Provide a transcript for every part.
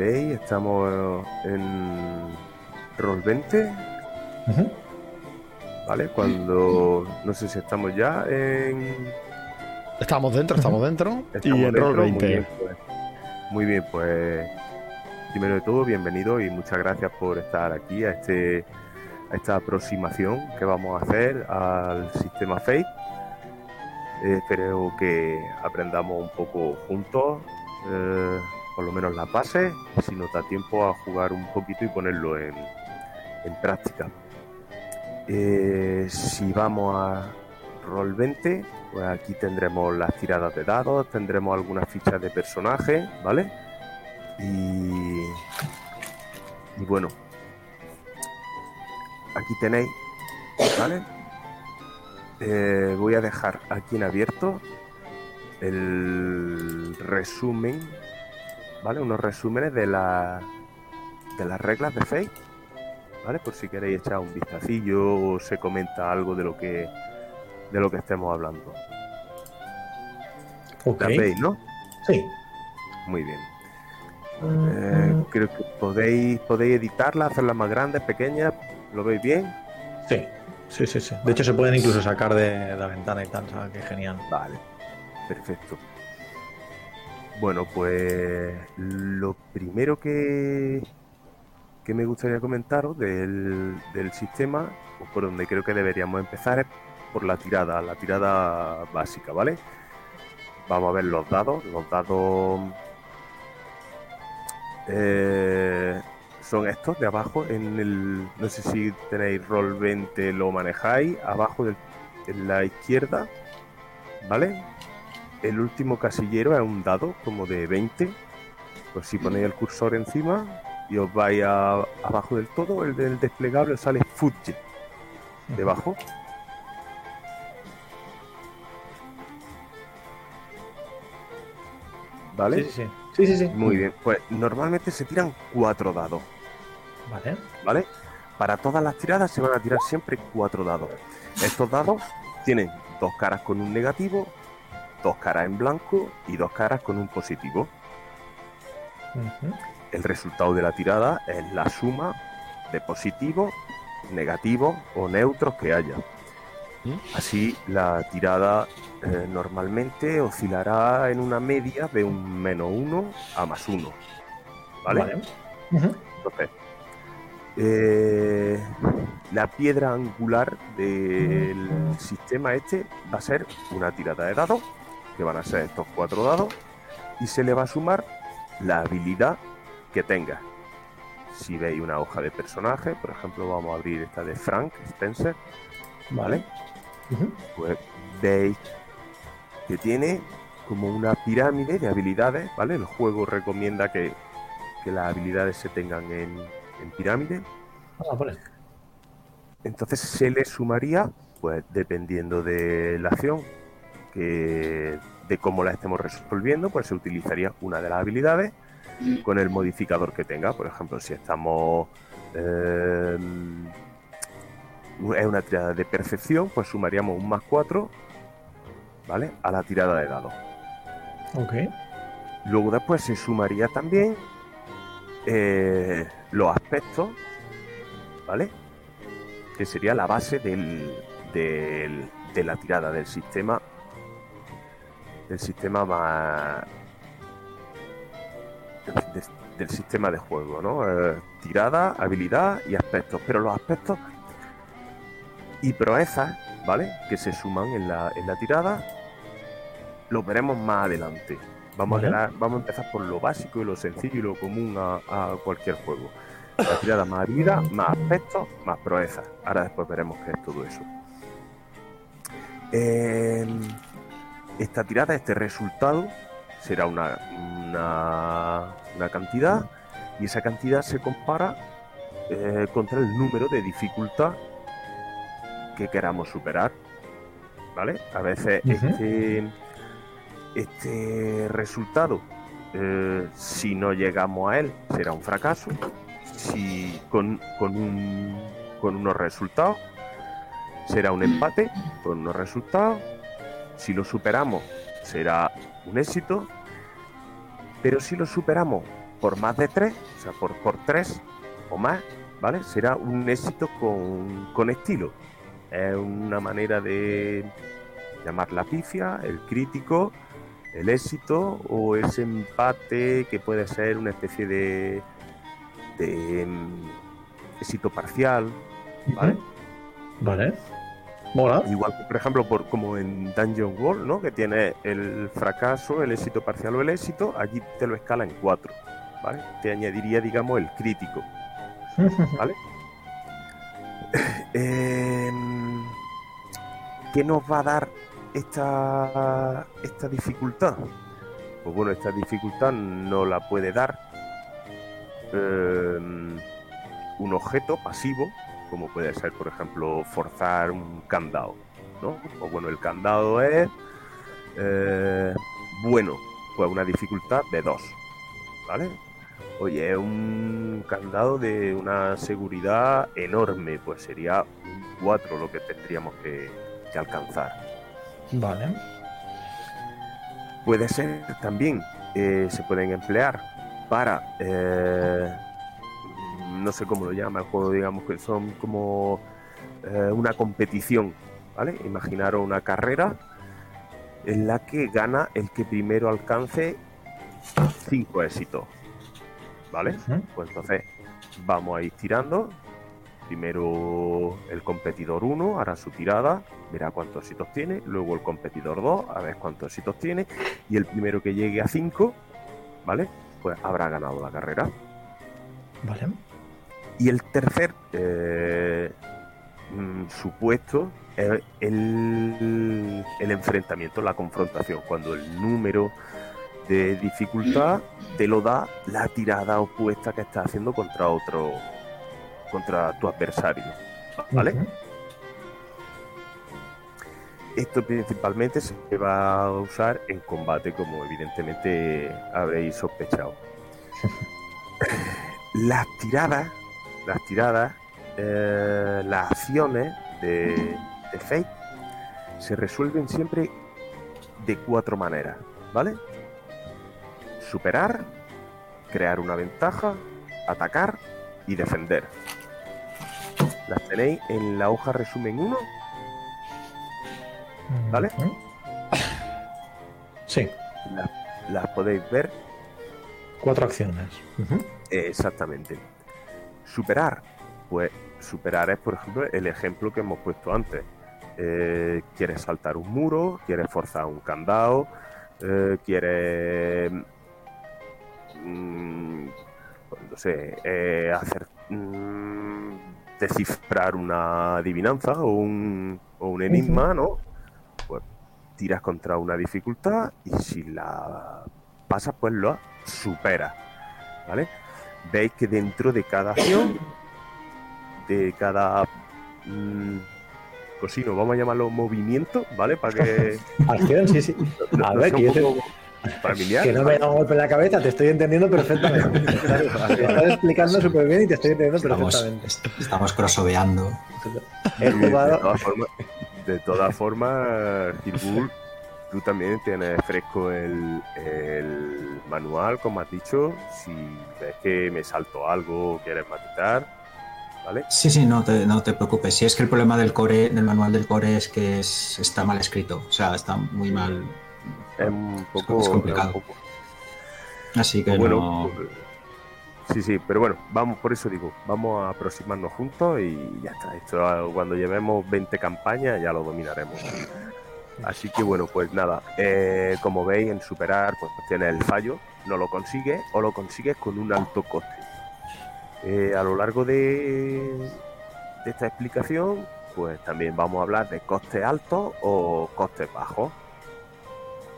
Estamos en Roll 20. ¿Vale? Cuando. No sé si estamos ya en. Estamos dentro, estamos dentro. Estamos y en dentro, Roll Muy 20. bien, pues, muy bien, pues. Primero de todo, bienvenido y muchas gracias por estar aquí a este a esta aproximación que vamos a hacer al sistema Fate. Eh, espero que aprendamos un poco juntos, eh, por lo menos las bases, si nos da tiempo a jugar un poquito y ponerlo en, en práctica. Eh, si vamos a Roll 20, pues aquí tendremos las tiradas de dados, tendremos algunas fichas de personaje, ¿vale? Y, y bueno, aquí tenéis, ¿vale? Eh, voy a dejar aquí en abierto el resumen, ¿vale? Unos resúmenes de, la, de las reglas de Fate, ¿vale? Por si queréis echar un vistacillo o se comenta algo de lo que de lo que estemos hablando. Ok. Las veis, ¿no? Sí. Muy bien. Eh, creo que podéis, podéis editarlas, hacerlas más grandes, pequeñas. ¿Lo veis bien? Sí. Sí, sí, sí. De hecho, se pueden incluso sacar de la ventana y tal. Sea, que genial. Vale, perfecto. Bueno, pues lo primero que, que me gustaría comentaros del, del sistema, por donde creo que deberíamos empezar, es por la tirada, la tirada básica, ¿vale? Vamos a ver los dados. Los dados eh, son estos de abajo. En el, no sé si tenéis roll 20, lo manejáis. Abajo del- en la izquierda, ¿vale? El último casillero es un dado como de 20. Pues si ponéis el cursor encima y os vais a- abajo del todo, el del desplegable sale Fudge debajo. ¿Vale? Sí, sí, sí. Sí, sí, sí. Muy bien. Pues normalmente se tiran cuatro dados, Vale. ¿vale? Para todas las tiradas se van a tirar siempre cuatro dados. Estos dados tienen dos caras con un negativo, dos caras en blanco y dos caras con un positivo. El resultado de la tirada es la suma de positivos, negativos o neutros que haya. ¿Mm? Así la tirada eh, normalmente oscilará en una media de un menos uno a más uno. ¿Vale? Entonces, eh, la piedra angular del sistema este va a ser una tirada de dados, que van a ser estos cuatro dados, y se le va a sumar la habilidad que tenga. Si veis una hoja de personaje, por ejemplo, vamos a abrir esta de Frank Spencer, ¿vale? Pues veis que tiene como una pirámide de habilidades, ¿vale? El juego recomienda que, que las habilidades se tengan en, en pirámide. Ah, vale. Entonces se le sumaría, pues dependiendo de la acción, que de cómo la estemos resolviendo, pues se utilizaría una de las habilidades con el modificador que tenga. Por ejemplo, si estamos eh, es una tirada de percepción, pues sumaríamos un más 4, ¿vale? A la tirada de dados. Ok. Luego después se sumaría también eh, los aspectos, ¿vale? Que sería la base del, del- de la tirada del sistema. Del sistema más. de- del sistema de juego, ¿no? Eh, tirada, habilidad y aspectos. Pero los aspectos y proezas, ¿vale? Que se suman en la, en la tirada, los veremos más adelante. Vamos, Vale. a, quedar- vamos a empezar por lo básico y lo sencillo y lo común a, a cualquier juego. La tirada más habilidad, más aspectos, más proezas. Ahora después veremos qué es todo eso. Eh, esta tirada, este resultado, será una, una, una cantidad y esa cantidad se compara eh, contra el número de dificultad que queramos superar. ¿Vale? A veces este, este resultado, eh, si no llegamos a él, será un fracaso. Si con, con, un- con unos resultados, será un empate con unos resultados. Si lo superamos, será un éxito. Pero si lo superamos por más de tres, o sea, por, por tres o más, ¿vale? Será un éxito con, con estilo. Es una manera de llamar la pifia, el crítico, el éxito o ese empate que puede ser una especie de, de mm, éxito parcial, ¿vale? Vale. Mola. Igual que, por ejemplo, por, como en Dungeon World, ¿no? Que tiene el fracaso, el éxito parcial o el éxito, allí te lo escala en cuatro, ¿vale? Te añadiría, digamos, el crítico, ¿vale? Em, ¿Qué nos va a dar esta, esta dificultad? Pues bueno, esta dificultad no la puede dar em, un objeto pasivo, como puede ser, por ejemplo, forzar un candado, ¿no? O bueno, el candado es eh, bueno, pues una dificultad de 2, ¿vale? Oye, es un candado de una seguridad enorme, pues sería un 4 lo que tendríamos que, que alcanzar. Vale. Puede ser también, eh, se pueden emplear para, eh, no sé cómo lo llama el juego, digamos que son como eh, una competición, ¿vale? Imaginaros una carrera en la que gana el que primero alcance cinco éxitos, ¿vale? Pues entonces vamos a ir tirando. Primero el competidor 1 hará su tirada, verá cuántos éxitos tiene. Luego el competidor 2 a ver cuántos éxitos tiene. Y el primero que llegue a 5, ¿vale? Pues habrá ganado la carrera. Vale. Y el tercer eh, mm, supuesto es el, el enfrentamiento, la confrontación, cuando el número de dificultad te lo da la tirada opuesta que estás haciendo contra otro, contra tu adversario. ¿Vale? Esto principalmente se va a usar en combate, como evidentemente habréis sospechado. las tiradas, las tiradas, eh, las acciones de, de Fate se resuelven siempre de cuatro maneras, ¿vale? Superar, crear una ventaja, atacar y defender. Las tenéis en la hoja resumen 1 ¿Vale? Sí, las, las podéis ver cuatro acciones. Exactamente. Superar, pues superar es, por ejemplo, el ejemplo que hemos puesto antes. Eh, quieres saltar un muro, quieres forzar un candado, eh, quieres, mm, no sé, eh, hacer mm, descifrar una adivinanza o un, o un enigma, ¿no? Pues tiras contra una dificultad y si la pasas, pues lo superas, ¿vale? Veis que dentro de cada acción, de cada mm, cosino, vamos a llamarlo movimiento, ¿vale? Para que Acción, sí, sí. no- A no ver, que yo te- familiar. Que no me da un golpe en la cabeza, te estoy entendiendo perfectamente. Te estás explicando súper bien y te estoy entendiendo Estamos, perfectamente. est- estamos crossoveando. He De todas formas, de todas formas, Gilbul, tú también tienes fresco el, el manual, como has dicho. Si ves que me salto algo o quieres matizar, ¿vale? Sí, sí, no te, no te preocupes. Si es que el problema del core, del manual del core es que es- está mal escrito. O sea, está muy mal. Es un poco. es complicado. es un poco- Así que bueno, no. sí, sí, pero bueno, vamos, por eso digo, vamos a aproximarnos juntos y ya está. Esto cuando llevemos 20 campañas ya lo dominaremos. Así que bueno, pues nada, eh, como veis en superar, pues tienes el fallo, no lo consigues o lo consigues con un alto coste. Eh, a lo largo de, de esta explicación, pues también vamos a hablar de costes altos o costes bajos.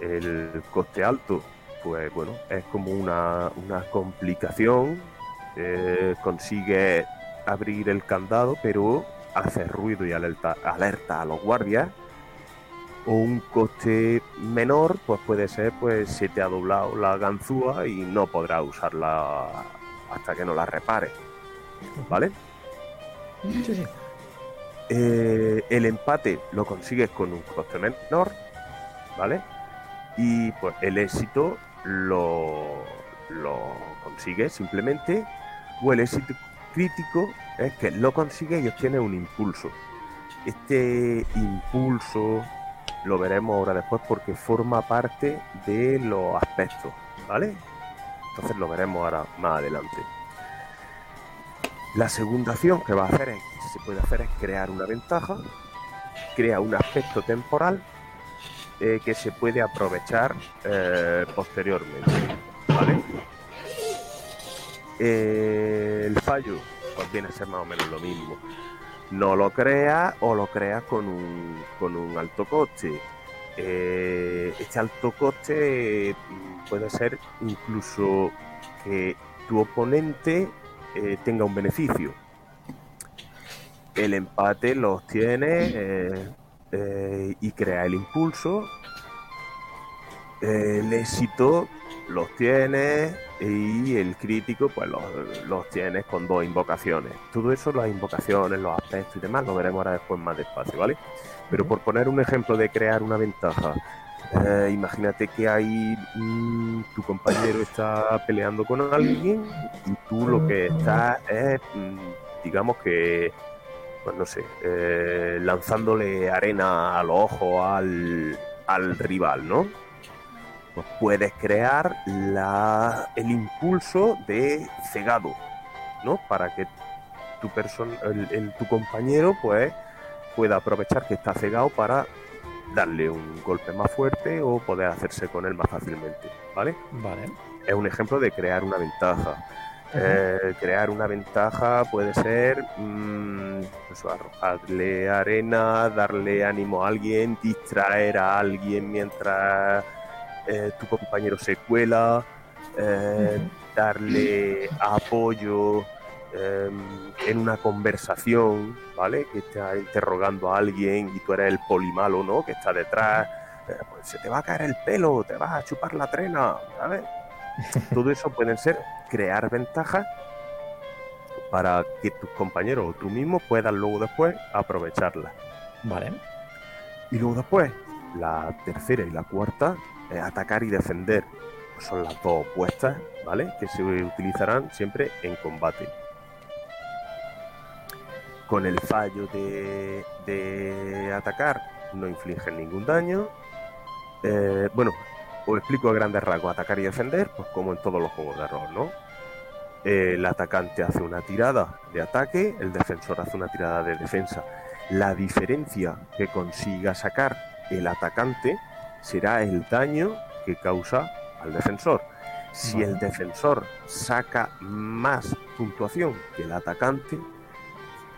El coste alto pues bueno, es como una, una complicación. eh, consigue abrir el candado, pero hace ruido y alerta, alerta a los guardias. O un coste menor, pues puede ser, pues se te ha doblado la ganzúa y no podrás usarla hasta que no la repares. ¿Vale? Sí, sí. Eh, el empate lo consigues con un coste menor, ¿vale? Y pues el éxito lo, lo consigue simplemente, o el éxito crítico es que lo consigue y obtiene un impulso. Este impulso lo veremos ahora después porque forma parte de los aspectos, ¿vale? Entonces lo veremos ahora más adelante. La segunda acción que va a hacer es, se puede hacer es crear una ventaja, crea un aspecto temporal eh, que se puede aprovechar eh, posteriormente, ¿vale? Eh, el fallo pues viene a ser más o menos lo mismo. No lo crea o lo creas con un, con un alto coste. Eh, este alto coste mm, puede ser incluso que tu oponente eh, tenga un beneficio. El empate lo obtiene eh, y crea el impulso. El éxito los tienes y el crítico pues los, los tienes con dos invocaciones. Todo eso, las invocaciones, los aspectos y demás, lo veremos ahora después más despacio, ¿vale? Pero por poner un ejemplo de crear una ventaja, eh, imagínate que hay mm, tu compañero está peleando con alguien y tú lo que estás es, mm, digamos que, pues no sé, eh, lanzándole arena a los ojos al, al rival, ¿no? Pues puedes crear la, el impulso de cegado, ¿no? Para que tu, persona, el, el- tu compañero, pues, pueda aprovechar que está cegado para darle un golpe más fuerte o poder hacerse con él más fácilmente, ¿vale? Vale. Es un ejemplo de crear una ventaja. Eh, crear una ventaja puede ser mm, eso, arrojarle arena, darle ánimo a alguien, distraer a alguien mientras eh, tu compañero se cuela, eh, darle apoyo eh, en una conversación, ¿vale? Que está interrogando a alguien y tú eres el polimalo, ¿no? Que está detrás. eh, pues se te va a caer el pelo, te vas a chupar la trena, ¿sabes? Todo eso pueden ser crear ventajas para que tus compañeros o tú mismo puedan luego después aprovecharlas. Vale. Y luego después, la tercera y la cuarta, eh, atacar y defender. Son las dos opuestas, ¿vale? Que se utilizarán siempre en combate. Con el fallo de, atacar no infligen ningún daño. Eh, bueno, os explico a grandes rasgos. Atacar y defender, pues como en todos los juegos de rol, ¿no? El atacante hace una tirada de ataque, el defensor hace una tirada de defensa. La diferencia que consiga sacar el atacante será el daño que causa al defensor. Si Vale. el defensor saca más puntuación que el atacante,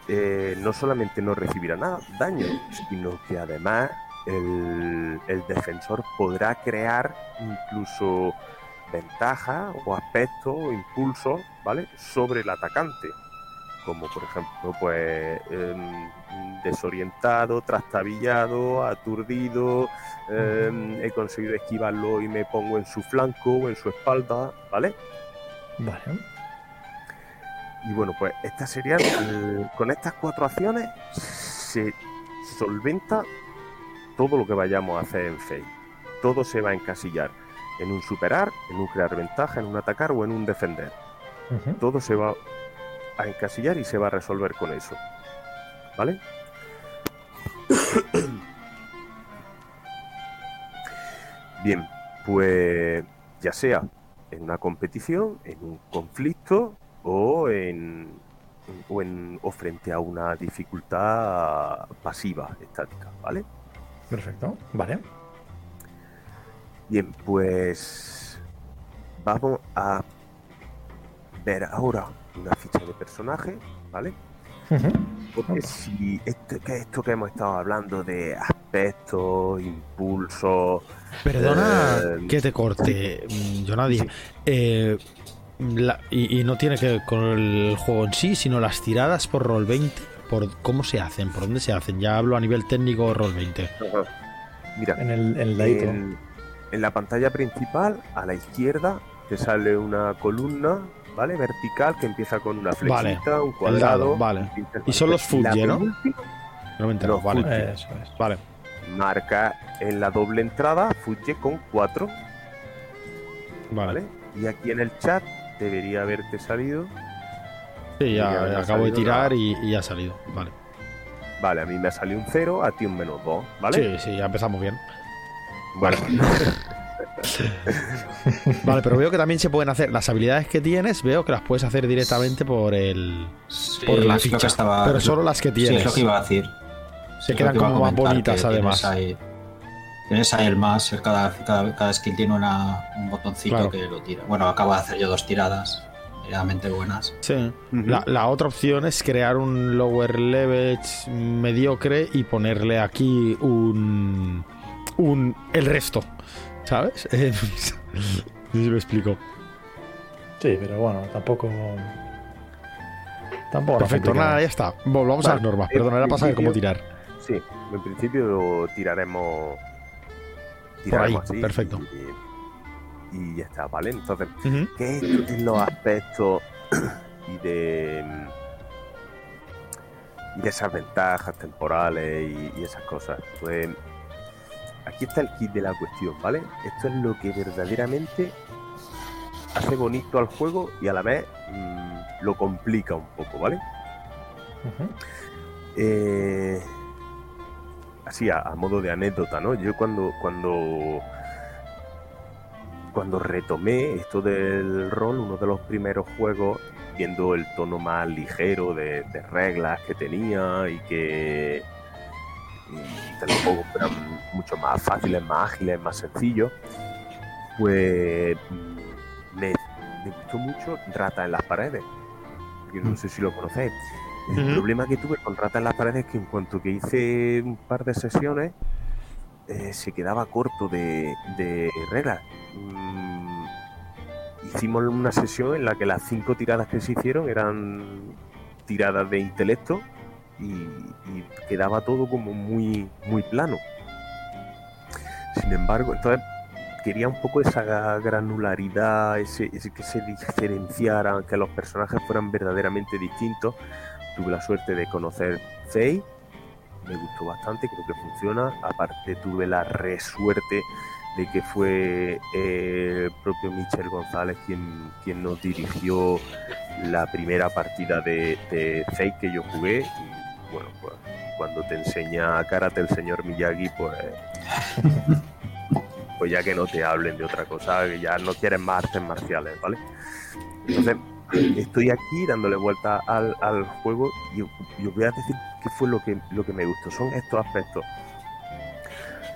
eh, no solamente no recibirá nada, daño, sino que además el, el defensor podrá crear incluso ventajas o aspectos o impulsos, ¿vale? Sobre el atacante. Como por ejemplo, pues em, desorientado, trastabillado, aturdido, em, he conseguido esquivarlo y me pongo en su flanco o en su espalda, ¿vale? Vale. Y bueno, pues estas serían, con estas cuatro acciones se solventa todo lo que vayamos a hacer en Fate. Todo se va a encasillar en un superar, en un crear ventaja, en un atacar o en un defender. Todo se va a encasillar y se va a resolver con eso. ¿Vale? Bien, pues ya sea en una competición, en un conflicto o en, o, en, o frente a una dificultad pasiva, estática, ¿vale? Perfecto. Vale. Bien, pues vamos a ver ahora una ficha de personaje, ¿vale? Porque si esto que, esto que hemos estado hablando de aspectos, impulsos, Perdona Eh, que te corte, yo nadie. Eh, la- y, y no tiene que ver con el juego en sí, sino las tiradas por roll 20, por cómo se hacen, por dónde se hacen. Ya hablo a nivel técnico roll 20. mira, En el, en el dadito. en, en la pantalla principal, a la izquierda, te sale una columna, ¿vale? Vertical que empieza con una Vale, flechita, un cuadrado. dado, vale. Y son los Fuji, ¿no? No me No, vale. Fuji. Eso es. Vale. Marca en la doble entrada, Fuji con 4. Vale. ¿vale? Y aquí en el chat debería haberte salido. Sí, ya, acabo de tirar la- y, ha salido. Vale. Vale, a mí me ha salido un 0, a ti un menos 2, ¿vale? Sí, sí, ya empezamos bien. Bueno, Vale, pero veo que también se pueden hacer las habilidades que tienes, veo que las puedes hacer directamente por el Sí, por la ficha, estaba- pero solo lo- las que Sí, tienes. es lo que iba a decir. se Es quedan que como más bonitas además. Tienes ahí, tienes ahí el más, cada, cada, cada skill tiene una, un botoncito Claro. que lo tira. Bueno, acabo de hacer yo dos tiradas realmente buenas. Sí. La otra opción es crear un lower level mediocre y ponerle aquí un un el resto, ¿sabes? Eh, no sé si lo explico. Sí, pero bueno, tampoco. Tampoco. Perfecto, nada, ya está. Volvamos a Vale, las normas. Perdón, era para saber cómo tirar. sí, en principio tiraremos. Por ahí, así perfecto. Y, y ya está, ¿vale? Entonces, Ujú. ¿qué es los aspectos y de. y de esas ventajas temporales y, y esas cosas? Pues. Aquí está el kit de la cuestión, ¿vale? Esto es lo que verdaderamente hace bonito al juego y a la vez mm, lo complica un poco, ¿vale? Eh, así a, a modo de anécdota, ¿no? Yo cuando cuando cuando retomé esto del rol, uno de los primeros juegos, viendo el tono más ligero de, de reglas que tenía y que que los juegos mucho más fáciles, más ágiles, más sencillos, pues mm, me, me gustó mucho Rata en las paredes. Que no sé si lo conocéis. El problema que tuve con Rata en las paredes es que en cuanto que hice un par de sesiones, eh, se quedaba corto de, de reglas. Mm, hicimos una sesión en la que las cinco tiradas que se hicieron eran tiradas de intelecto y, quedaba todo como muy, muy plano. Sin embargo, entonces quería un poco esa granularidad, ese, ese que se diferenciaran, que los personajes fueran verdaderamente distintos. Tuve la suerte de conocer Faye, me gustó bastante, creo que funciona. Aparte tuve la re suerte de que fue eh, el propio Michel González quien, quien nos dirigió la primera partida de, de que yo jugué. Bueno, pues cuando te enseña karate el señor Miyagi, pues pues ya que no te hablen de otra cosa, que ya no quieren más artes marciales, ¿vale? Entonces, estoy aquí dándole vuelta al, al juego y, y os voy a decir qué fue lo que, lo que me gustó. Son estos aspectos.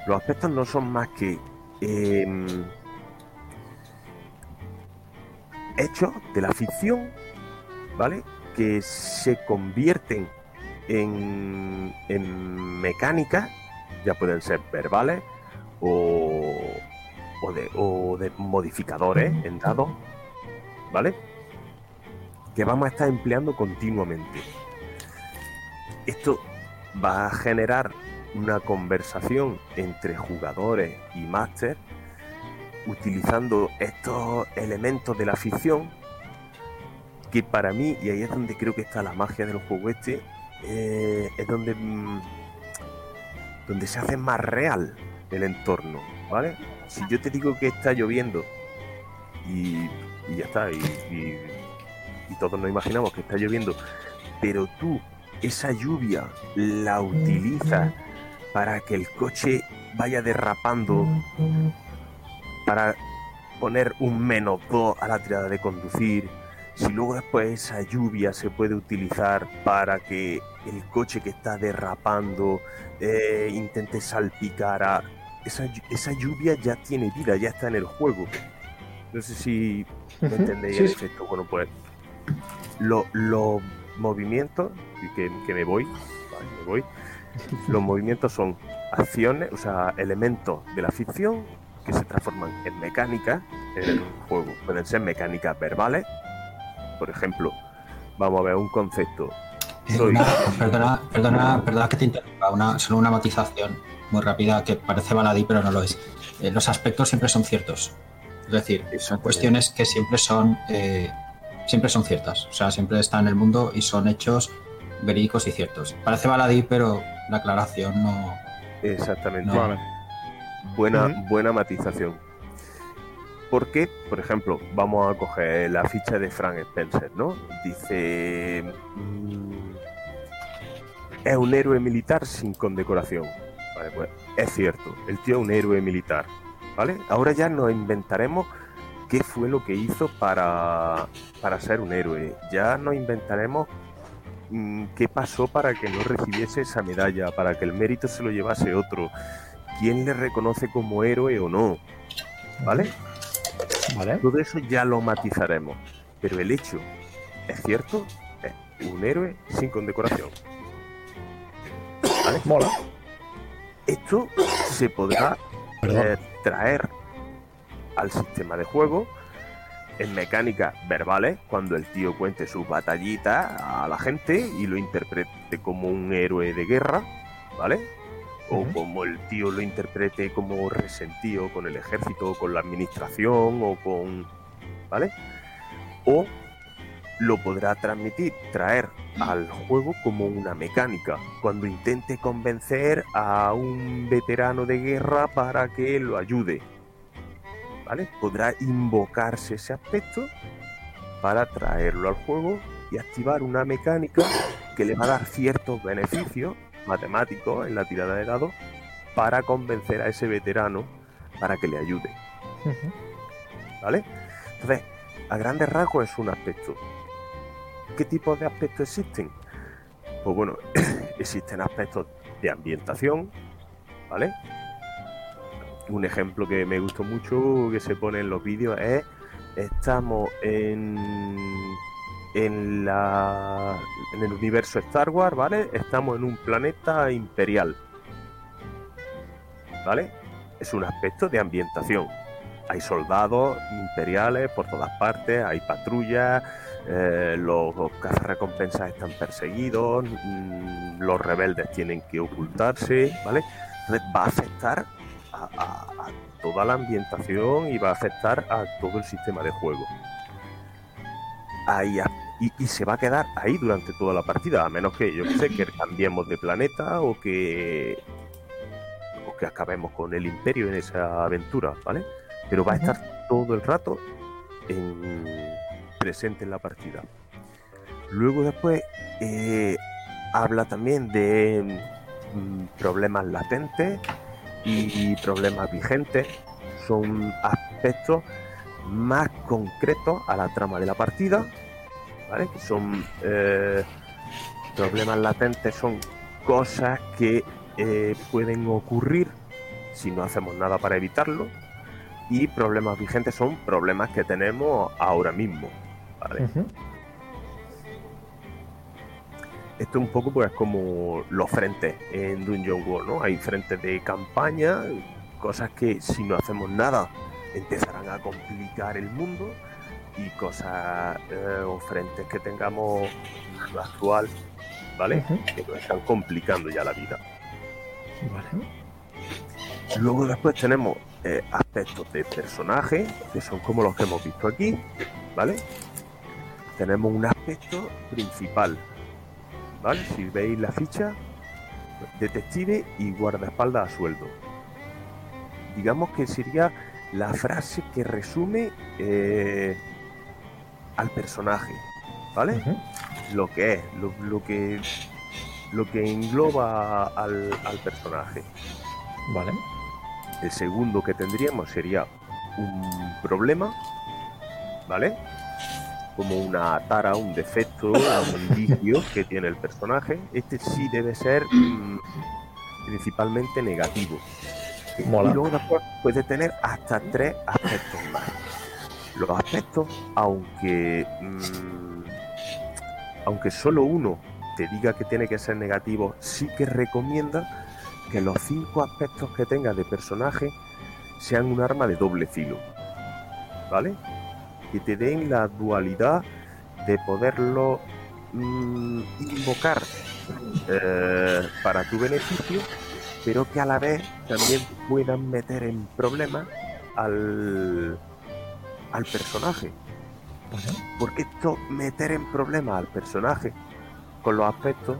Los aspectos no son más que eh, hechos de la ficción, ¿vale? Que se convierten en, en mecánicas, ya pueden ser verbales o, o, de, o de modificadores en dados, ¿vale? Que vamos a estar empleando continuamente. Esto va a generar una conversación entre jugadores y máster utilizando estos elementos de la ficción que para mí, y ahí es donde creo que está la magia del juego este, eh, es donde, mm, donde se hace más real el entorno, ¿vale? Si yo te digo que está lloviendo y, ya está, y, y- y todos nos imaginamos que está lloviendo, pero tú esa lluvia la utilizas para que el coche vaya derrapando, para poner un menos 2 a la tirada de conducir, si luego después esa lluvia se puede utilizar para que el coche que está derrapando eh, intente salpicar a... Esa, esa lluvia ya tiene vida, ya está en el juego. No sé si me entendéis Sí, el efecto. Bueno, pues lo- los movimientos, y que, que me voy, vale, me voy. Los movimientos son acciones, o sea, elementos de la ficción que se transforman en mecánicas en el juego. Pueden ser mecánicas verbales, por ejemplo, vamos a ver un concepto. Eh, Soy- una- perdona, perdona, perdona que te interrumpa, una, solo una matización muy rápida que parece baladí, pero no lo es. Eh, los aspectos siempre son ciertos. Es decir, son cuestiones que siempre son, eh, siempre son ciertas. O sea, siempre están en el mundo y son hechos verídicos y ciertos. Parece baladí, pero la aclaración no. Exactamente. No. Vale. Buena, buena matización. Porque, por ejemplo, vamos a coger la ficha de Frank Spencer, ¿no? Dice... mm, es un héroe militar sin condecoración. Vale, pues es cierto, el tío es un héroe militar, ¿vale? Ahora ya nos inventaremos qué fue lo que hizo para, para ser un héroe. Ya nos inventaremos mm, qué pasó para que no recibiese esa medalla, para que el mérito se lo llevase otro, quién le reconoce como héroe o no, ¿vale? Vale. Todo eso ya lo matizaremos, pero el hecho, es cierto, es un héroe sin condecoración. ¿Vale? Mola. Esto se podrá eh, traer al sistema de juego en mecánicas verbales, cuando el tío cuente sus batallitas a la gente y lo interprete como un héroe de guerra, ¿vale? O como el tío lo interprete como resentido con el ejército, con la administración o con... ¿Vale? O lo podrá transmitir, traer al juego como una mecánica, cuando intente convencer a un veterano de guerra para que lo ayude. ¿Vale? Podrá invocarse ese aspecto para traerlo al juego y activar una mecánica que le va a dar ciertos beneficios matemáticos en la tirada de dados para convencer a ese veterano para que le ayude. ¿Vale? Entonces, a grandes rasgos es un aspecto. ¿Qué tipos de aspectos existen? Pues bueno, existen aspectos de ambientación, ¿vale? Un ejemplo que me gustó mucho que se pone en los vídeos es estamos en en el universo Star Wars, ¿vale? Estamos en un planeta imperial. ¿Vale? Es un aspecto de ambientación hay soldados imperiales por todas partes, hay patrullas, eh, los cazarrecompensas están perseguidos, mm, los rebeldes tienen que ocultarse, ¿vale? Entonces va a afectar a, toda la ambientación y va a afectar a todo el sistema de juego. Ahí a- y, y se va a quedar ahí durante toda la partida, a menos que yo que sé, que cambiemos de planeta o que o que acabemos con el imperio en esa aventura, ¿vale? Pero va a estar todo el rato en- presente en la partida. Luego después eh, habla también de mm, problemas latentes y problemas vigentes. Son aspectos más concretos a la trama de la partida, ¿vale? Que son eh, problemas latentes, son cosas que eh, pueden ocurrir si no hacemos nada para evitarlo. Y problemas vigentes son problemas que tenemos ahora mismo. ¿vale? Ujú. Esto un poco pues como los frentes en Dungeon World, ¿no? Hay frentes de campaña, cosas que si no hacemos nada empezarán a complicar el mundo y cosas eh, o frentes que tengamos actual, ¿vale? Que nos están complicando ya la vida. Vale. Luego después tenemos eh, aspectos de personaje, que son como los que hemos visto aquí, ¿vale? Tenemos un aspecto principal, ¿vale? Si veis la ficha, detective y guardaespaldas a sueldo. Digamos que sería la frase que resume eh, al personaje, ¿vale? Lo que es, lo, lo que lo que engloba al, al personaje. Vale. El segundo que tendríamos sería un problema, ¿vale? Como una tara, un defecto, un vicio que tiene el personaje. Este sí debe ser mm, principalmente negativo. Mola. Y luego después puede tener hasta tres aspectos más. Los aspectos, aunque mm, aunque solo uno te diga que tiene que ser negativo, sí que recomienda que los cinco aspectos que tengas de personaje sean un arma de doble filo. ¿Vale? Que te den la dualidad de poderlo mm, invocar eh, para tu beneficio, pero que a la vez también puedan meter en problemas al, al personaje. Porque esto, meter en problemas al personaje con los aspectos,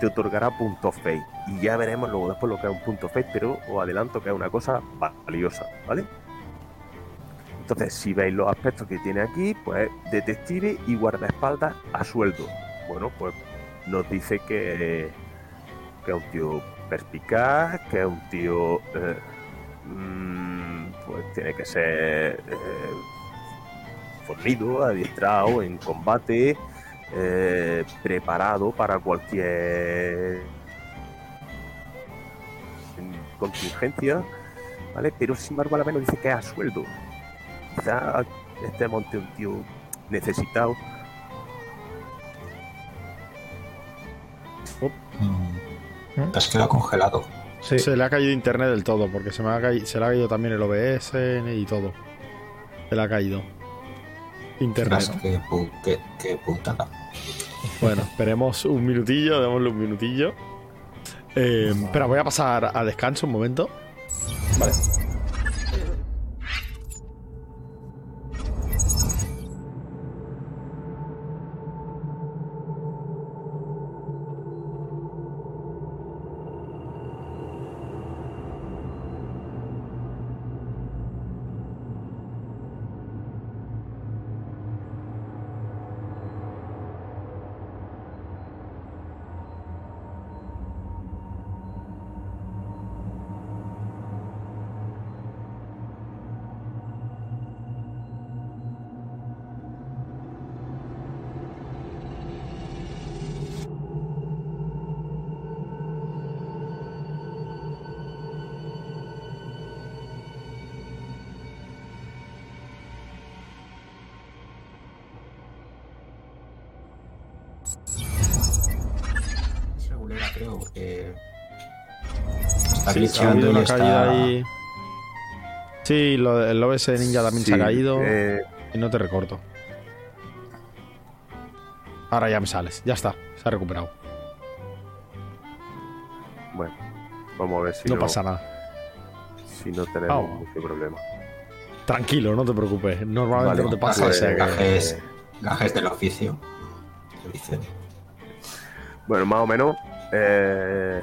te otorgará puntos fate. Y ya veremos luego después lo que es un punto fate, pero os adelanto que es una cosa valiosa, ¿vale? Entonces, si veis los aspectos que tiene aquí, pues detective y guardaespaldas a sueldo. Bueno, pues nos dice que, que es un tío perspicaz, que es un tío, eh, mm, pues tiene que ser eh, fornido, adiestrado en combate, eh, preparado para cualquier contingencia, ¿vale? Pero sin embargo a la menos dice que es a sueldo. Quizá este monte un tío necesitado. Mm. Es que lo ha congelado. Sí. Se le ha caído internet del todo, porque se, me ha caído, se le ha caído también el OBS y todo. Se le ha caído. Internet. Ostras, Qué, pu- qué- qué putada. Bueno, esperemos un minutillo, démosle un minutillo. Eh, espera, voy a pasar a descanso un momento. Vale. Creo, porque. Está Sí, ha glitchando habido y una está- caída ahí. Sí, lo- el OBS Ninja también se ha Sí, caído. eh, Y no te recorto. Ahora ya me sales. Ya está. Se ha recuperado. bueno, vamos a ver si No no, pasa nada. si no tenemos Vamos. mucho problema. Tranquilo, no te preocupes. Normalmente Vale, no te pasa. gajes, o sea que- gajes, gajes del oficio. dicen. Bueno, más o menos. Eh,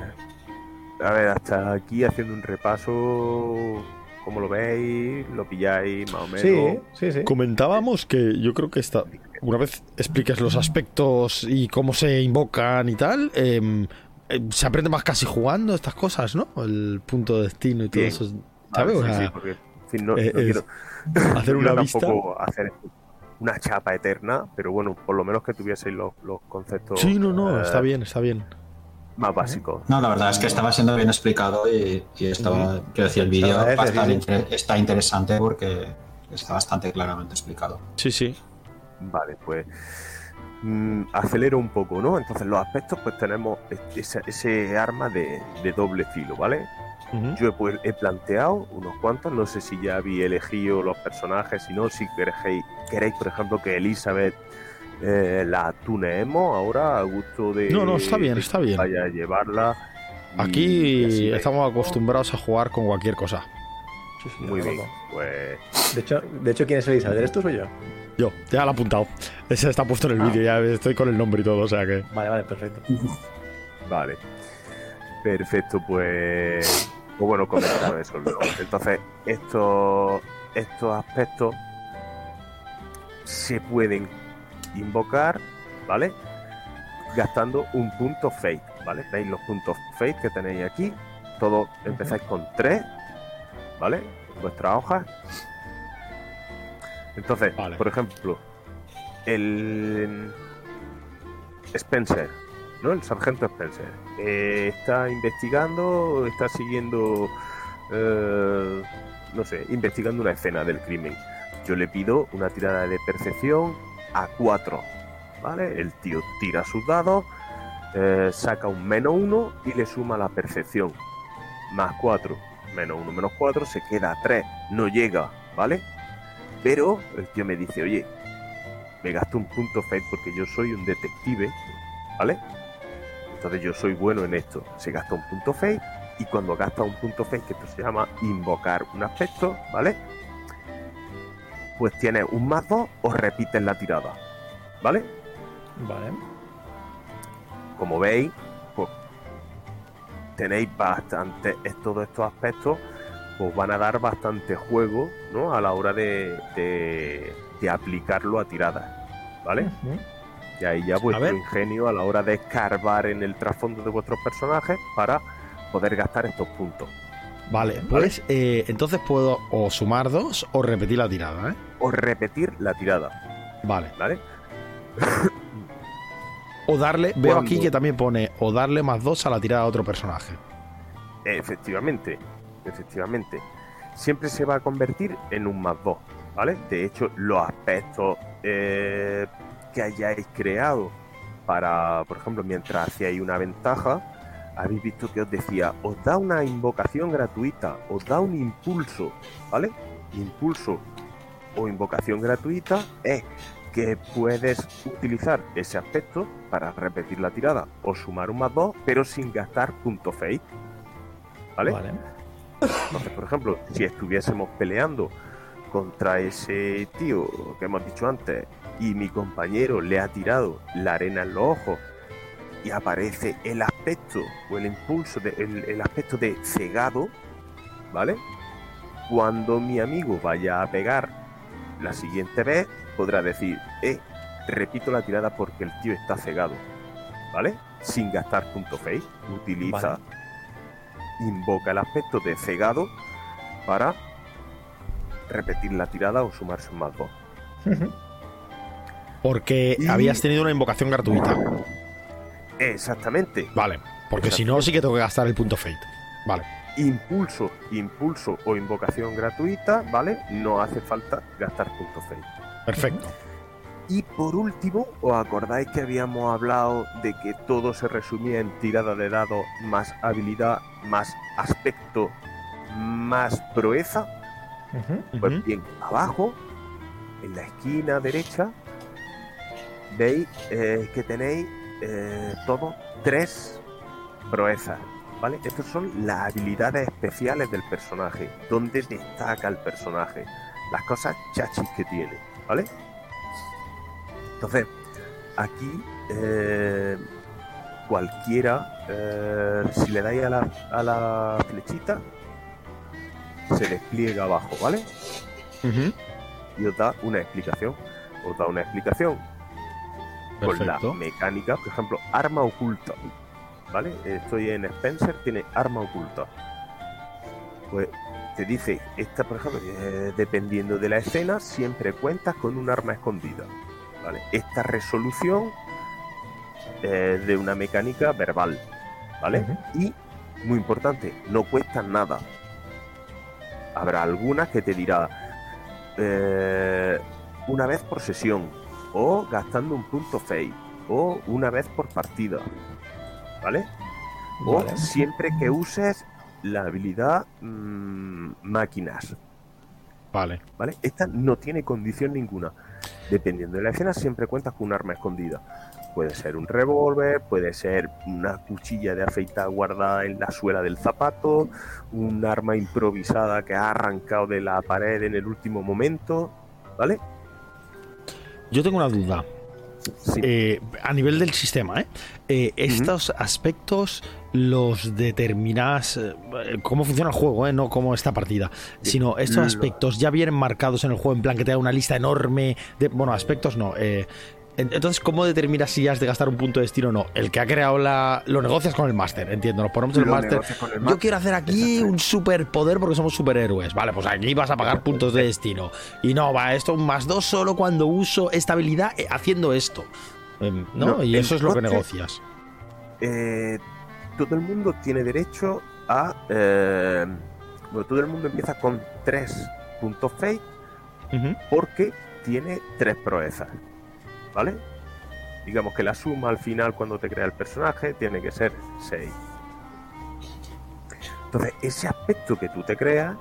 a ver, hasta aquí haciendo un repaso. ¿Cómo lo veis? ¿Lo pilláis más o menos? Sí, sí, sí. Comentábamos que yo creo que esta, una vez expliques los aspectos y cómo se invocan y tal, em, em, se aprende más casi jugando estas cosas, ¿no? El punto de destino y todo Bien. eso. ¿Sabes? Sí, sea, sí, porque, en fin, no, eh, no quiero hacer una vista. hacer una chapa eterna, pero bueno, por lo menos que tuvieseis los, los conceptos Sí, no, no, eh, está bien, está bien. Más básicos. No, la verdad es que estaba siendo bien explicado y, y estaba, quiero decir, el vídeo inter- está interesante porque está bastante claramente explicado. Sí, sí. Vale, pues mm, acelero un poco, ¿no? Entonces los aspectos, pues tenemos ese, ese arma de, de doble filo, ¿vale? Yo he, pues, he planteado unos cuantos, no sé si ya habéis elegido los personajes, si no, si queréis, queréis por ejemplo, que Elizabeth eh, la tuneemos ahora a gusto de... No, no, está bien, está bien. Vaya a llevarla. Aquí estamos acostumbrados a jugar con cualquier cosa. Sí, sí, Muy bien, pues De hecho, de hecho, ¿quién es Elizabeth? ¿Eres tú o soy yo? Yo, ya lo he apuntado. Ese está puesto en el Ah. vídeo, ya estoy con el nombre y todo, o sea que. Vale, vale, perfecto. Vale. Perfecto, pues. Pues bueno, comentamos eso luego. Entonces, estos, estos aspectos se pueden invocar, ¿vale? Gastando un punto fate, ¿vale? ¿Veis los puntos fate que tenéis aquí? Todos empezáis con tres, ¿vale? En vuestras hojas. Entonces, Vale. por ejemplo, el Spencer, ¿no? El sargento Spencer. eh, está investigando, está siguiendo, eh, no sé, investigando una escena del crimen. Yo le pido una tirada de percepción a 4, ¿vale? El tío tira sus dados, eh, saca un menos 1 y le suma la percepción. Más 4, menos 1, menos 4, se queda a 3, no llega, ¿vale? Pero el tío me dice, oye, me gasto un punto fate porque yo soy un detective, ¿vale? Entonces yo soy bueno en esto. Se gasta un punto fate y cuando gasta un punto fate, que esto se llama invocar un aspecto, ¿vale? Pues tienes un más 2 o repites la tirada, ¿vale? Vale. Como veis, pues tenéis bastante todos estos aspectos pues van a dar bastante juego, ¿no? A la hora de, de, de aplicarlo a tiradas, ¿vale? Y ahí ya vuestro ingenio a la hora de escarbar en el trasfondo de vuestros personajes para poder gastar estos puntos. Vale, pues eh, entonces puedo o sumar dos o repetir la tirada, ¿eh? O repetir la tirada, Vale. ¿vale? O darle, veo aquí que también pone o darle más dos a la tirada a otro personaje. Efectivamente, efectivamente. Siempre se va a convertir en un más 2, ¿vale? De hecho, los aspectos eh, que hayáis creado para, por ejemplo, mientras hacíais una ventaja, habéis visto que os decía, os da una invocación gratuita, os da un impulso, ¿vale? Impulso o invocación gratuita es que puedes utilizar ese aspecto para repetir la tirada o sumar un más 2, pero sin gastar punto fate. ¿Vale? Vale. Entonces, por ejemplo, si estuviésemos peleando contra ese tío que hemos dicho antes y mi compañero le ha tirado la arena en los ojos y aparece el aspecto o el impulso, de, el, el aspecto de cegado, ¿vale? Cuando mi amigo vaya a pegar la siguiente vez, podrá decir, eh, repito la tirada porque el tío está cegado, ¿vale? Sin gastar punto fate, utiliza, invoca el aspecto de cegado para repetir la tirada o sumarse un más dos. Porque Y- habías tenido una invocación gratuita. Exactamente. Vale. Porque si no, sí que tengo que gastar el punto fate. Vale. Impulso, impulso o invocación gratuita, ¿vale? No hace falta gastar punto fate. Perfecto. Y por último, ¿os acordáis que habíamos hablado de que todo se resumía en tirada de dados más habilidad, más aspecto, más proeza? Pues bien, abajo, en la esquina derecha, veis eh, que tenéis eh, todos tres proezas, ¿vale? Estas son las habilidades especiales del personaje, donde destaca el personaje, las cosas chachis que tiene, ¿vale? Entonces, aquí eh, cualquiera, eh, si le dais a la, a la flechita, se despliega abajo, ¿vale? Y os da una explicación. Os da una explicación con la mecánica, por ejemplo, arma oculta. ¿Vale? Estoy en Spencer, tiene arma oculta. Pues te dice, esta, por ejemplo, eh, dependiendo de la escena, siempre cuentas con un arma escondida. ¿Vale? Esta resolución eh, de una mecánica verbal. ¿Vale? Y, muy importante, no cuesta nada. Habrá algunas que te dirá eh, una vez por sesión, o gastando un punto fate, o una vez por partida. ¿Vale? O Vale. siempre que uses la habilidad mm, máquinas. Vale. ¿Vale? Esta no tiene condición ninguna. Dependiendo de la escena, siempre cuentas con un arma escondida. Puede ser un revólver, puede ser una cuchilla de afeitar guardada en la suela del zapato, un arma improvisada que ha arrancado de la pared en el último momento. ¿Vale? Yo tengo una duda. Sí. Eh, a nivel del sistema, ¿eh? Eh, estos aspectos los determinas eh, cómo funciona el juego, ¿eh? no como esta partida, sino estos aspectos ya vienen marcados en el juego en plan que te da una lista enorme de, bueno, aspectos no. En- entonces, ¿cómo determinas si has de gastar un punto de destino o no? El que ha creado la... Lo negocias con el máster, entiendo. Nos ponemos en el máster. Yo quiero hacer aquí un superpoder porque somos superhéroes. Vale, pues aquí vas a pagar puntos de destino. Y no, va, esto un más dos solo cuando uso esta habilidad eh, haciendo esto. Em, ¿No? No, y eso es lo que negocias. eh, todo el mundo tiene derecho a. eh, bueno, todo el mundo empieza con tres puntos Ujú. porque tiene tres proezas. ¿Vale? Digamos que la suma al final cuando te crea el personaje tiene que ser 6. Entonces, ese aspecto que tú te creas,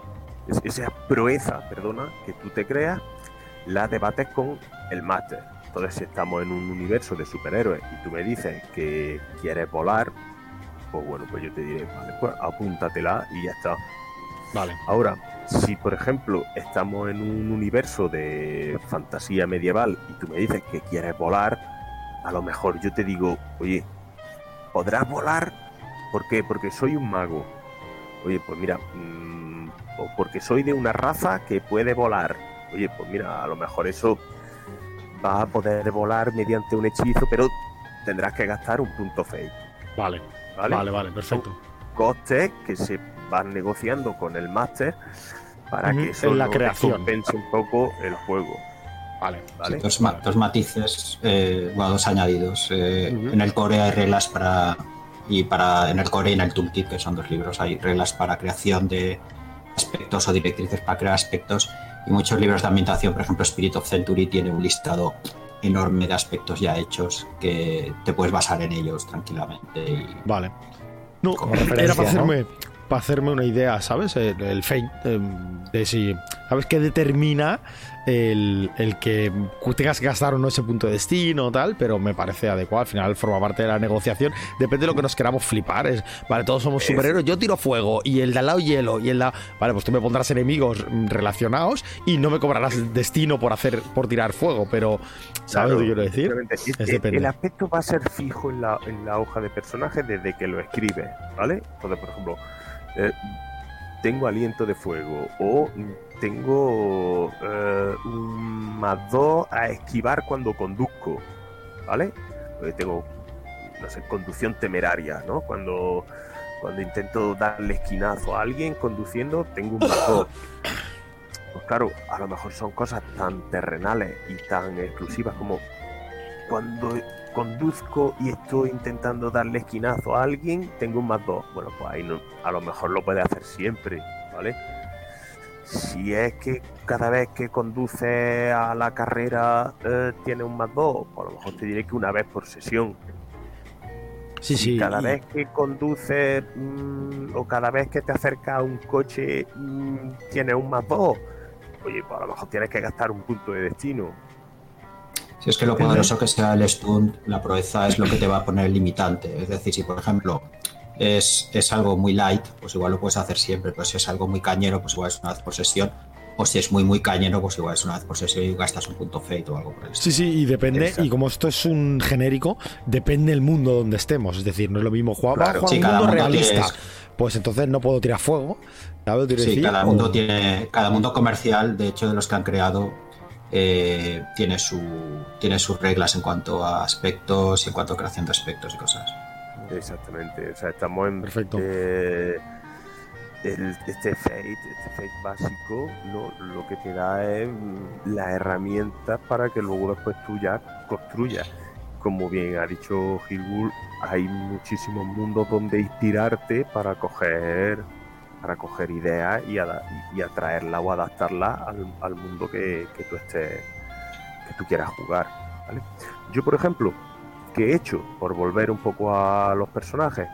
es- esa proeza, perdona, que tú te creas, la debates con el máster. Entonces, si estamos en un universo de superhéroes y tú me dices que quieres volar, pues bueno, pues yo te diré, vale, pues apúntatela y ya está. Vale. Ahora, si por ejemplo estamos en un universo de fantasía medieval y tú me dices que quieres volar, a lo mejor yo te digo, oye, ¿podrás volar? ¿Por qué? Porque soy un mago. Oye, pues mira, mm, o porque soy de una raza que puede volar. Oye, pues mira, a lo mejor eso va a poder volar mediante un hechizo, pero tendrás que gastar un punto fake. Vale, ¿vale? vale, vale, perfecto. Costes que se van negociando con el máster para que eso en la no creación. compense un poco el juego. Vale, ¿vale? Dos, ma- dos matices, eh, bueno, dos añadidos. Eh. En el core hay reglas para. Y para. En el core y en el toolkit, que son dos libros, hay reglas para creación de aspectos o directrices para crear aspectos. Y muchos libros de ambientación, por ejemplo, Spirit of Century tiene un listado enorme de aspectos ya hechos que te puedes basar en ellos tranquilamente. Y Vale. No, era para ¿no? Para hacerme una idea, ¿sabes? El, el eh, de si. ¿Sabes qué determina el, el que tengas que gastar o no ese punto de destino o tal? Pero me parece adecuado. Al final forma parte de la negociación. Depende de lo que nos queramos flipar. Es, vale, todos somos Es- superhéroes. Yo tiro fuego y el de al lado hielo y el de al- Vale, pues tú me pondrás enemigos relacionados y no me cobrarás destino por hacer por tirar fuego. Pero, ¿sabes lo que quiero decir? Es- Es es- depende. el aspecto va a ser fijo en la, en la hoja de personaje desde que lo escribes, ¿vale? Entonces, por ejemplo, eh, tengo aliento de fuego o tengo eh, un más dos a esquivar cuando conduzco, ¿vale? Eh, tengo, no sé, conducción temeraria, ¿no? Cuando, cuando intento darle esquinazo a alguien conduciendo, tengo un más dos. Pues claro, a lo mejor son cosas tan terrenales y tan exclusivas como cuando conduzco y estoy intentando darle esquinazo a alguien, tengo un más dos. Bueno, pues ahí no, a lo mejor lo puede hacer siempre, ¿vale? Si es que cada vez que conduce a la carrera eh, tiene un más dos, pues a lo mejor te diré que una vez por sesión. Sí, sí. cada vez que conduces mm, o cada vez que te acercas a un coche mm, tienes un más dos, oye, pues a lo mejor tienes que gastar un punto de destino. Si es que lo poderoso que sea el stunt, la proeza es lo que te va a poner el limitante. Es decir, si por ejemplo es, es algo muy light, pues igual lo puedes hacer siempre, pero si es algo muy cañero, pues igual es una vez por sesión. O si es muy, muy cañero, pues igual es una vez por sesión y gastas un punto fate o algo por el Sí, estilo. sí, y depende, Exacto. y como esto es un genérico, depende el mundo donde estemos. Es decir, no es lo mismo jugar, Claro. Sí, jugar cada un mundo mundo realista. Pues entonces no puedo tirar fuego. ¿sabes lo que quiero Sí, decir? cada O- mundo tiene, cada mundo comercial, de hecho, de los que han creado, eh, tiene su tiene sus reglas en cuanto a aspectos y en cuanto a creación de aspectos y cosas. Exactamente, o sea, estamos en Perfecto. eh, el- este Fate, este Fate básico, ¿no? lo que te da es mm, las herramientas para que luego después tú ya construyas. Como bien ha dicho Gilgul, hay muchísimos mundos donde inspirarte para coger para coger ideas y, y atraerla o adaptarla al, mundo que, tú estés que tú quieras jugar. Yo, por ejemplo, que he hecho por volver un poco a los personajes,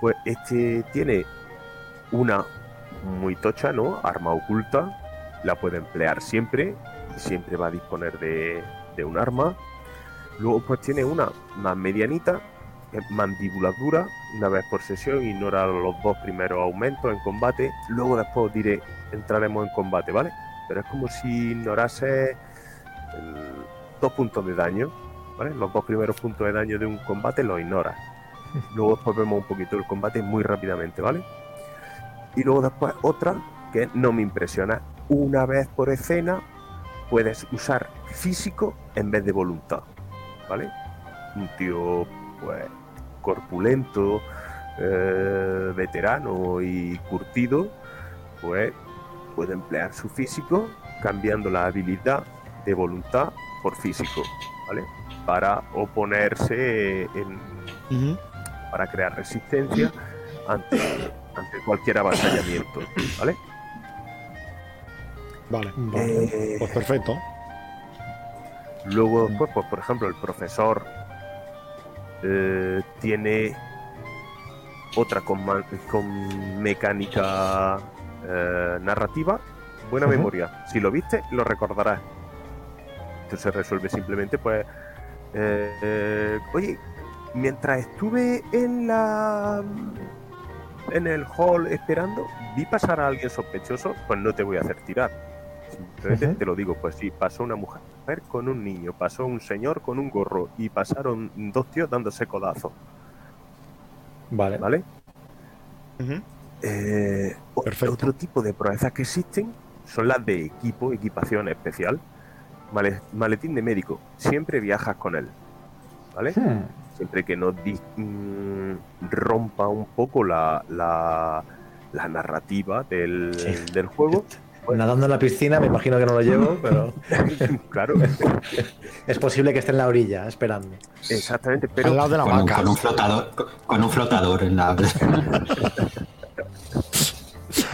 pues este tiene una muy tocha, ¿no? Arma oculta, la puede emplear siempre, siempre va a disponer de, de un arma. Luego pues tiene una más medianita, mandíbula dura, una vez por sesión, ignora los dos primeros aumentos en combate. Luego después diré, entraremos en combate, ¿vale? Pero es como si ignorase el- dos puntos de daño, ¿vale? Los dos primeros puntos de daño de un combate los ignoras. Luego después vemos un poquito el combate muy rápidamente, ¿vale? Y luego después otra que no me impresiona. Una vez por escena puedes usar físico en vez de voluntad, ¿vale? Un tío, pues, corpulento, eh, veterano y curtido, pues puede emplear su físico cambiando la habilidad de voluntad por físico, ¿vale? Para oponerse en, para crear resistencia ante, ante cualquier avasallamiento, ¿vale? Vale. Eh, Pues perfecto. Luego, después, pues, por ejemplo, el profesor eh, tiene otra con, mecánica eh, narrativa, buena memoria. Si lo viste, lo recordarás. Esto se resuelve simplemente, pues, eh, oye, mientras estuve en la en el hall esperando, vi pasar a alguien sospechoso, pues no te voy a hacer tirar. Ujú. te lo digo, pues sí, pasó una mujer con un niño, pasó un señor con un gorro y pasaron dos tíos dándose codazos, Vale. ¿vale? Eh, otro tipo de proezas que existen son las de equipo, equipación especial. Male- maletín de médico, siempre viajas con él, ¿vale? Hmm. Siempre que no mm, rompa un poco la, la, la narrativa del, Sí. del juego. Nadando en la piscina, me imagino que no lo llevo, pero claro, es posible que esté en la orilla, esperando. exactamente, Al pero lado de la Con un, vaca. con un flotador, con un flotador en la.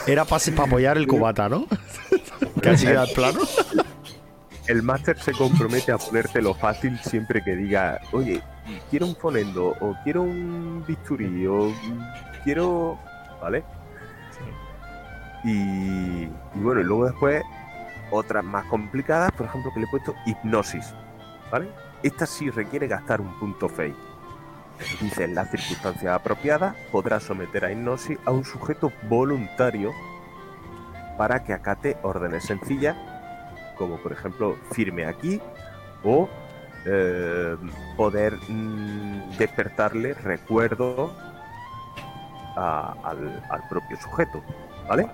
Era para apoyar el cubata, ¿no? que así queda el plano. el máster se compromete a ponértelo fácil siempre que diga, oye, quiero un fonendo, o quiero un bisturí, o quiero. ¿Vale? Y, bueno, y luego después otras más complicadas, por ejemplo, que le he puesto hipnosis. ¿Vale? Esta sí requiere gastar un punto fake. Dice, en las circunstancias apropiadas podrá someter a hipnosis a un sujeto voluntario para que acate órdenes sencillas como por ejemplo firme aquí o eh, poder mm, despertarle recuerdo al propio sujeto, ¿vale?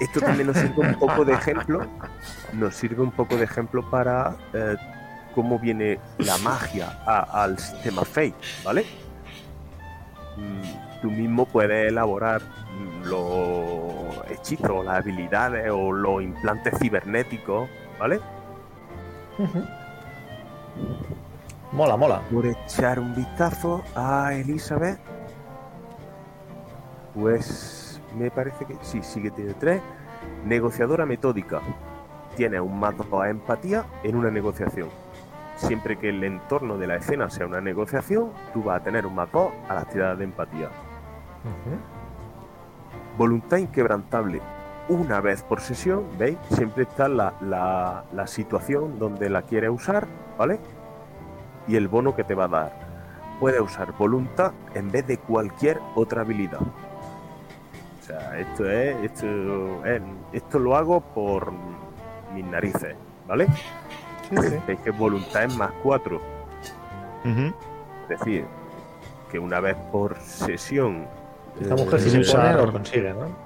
Esto también nos sirve un poco de ejemplo, nos sirve un poco de ejemplo para eh, cómo viene la magia a- al sistema Fate, ¿vale? Mm, Tú mismo puedes elaborar los hechizos, las habilidades o los implantes cibernéticos, ¿vale? Mola, mola. Por echar un vistazo a Elizabeth, pues me parece que sí, sí que tiene tres. Negociadora metódica. Tiene un más dos a empatía en una negociación. Siempre que el entorno de la escena sea una negociación, tú vas a tener un más dos a las tiradas de empatía. Voluntad inquebrantable. Una vez por sesión, ¿veis? Siempre está la, la- la situación donde la quieres usar, ¿vale? Y el bono que te va a dar. Puedes usar voluntad en vez de cualquier otra habilidad. O sea, esto es. Esto, es- esto lo hago por mis narices, ¿vale? Sí, sí. Veis que voluntad es más 4. Ujú. Es decir, que una vez por sesión. Esta mujer si eh, se pone usar- lo consigue, ¿no?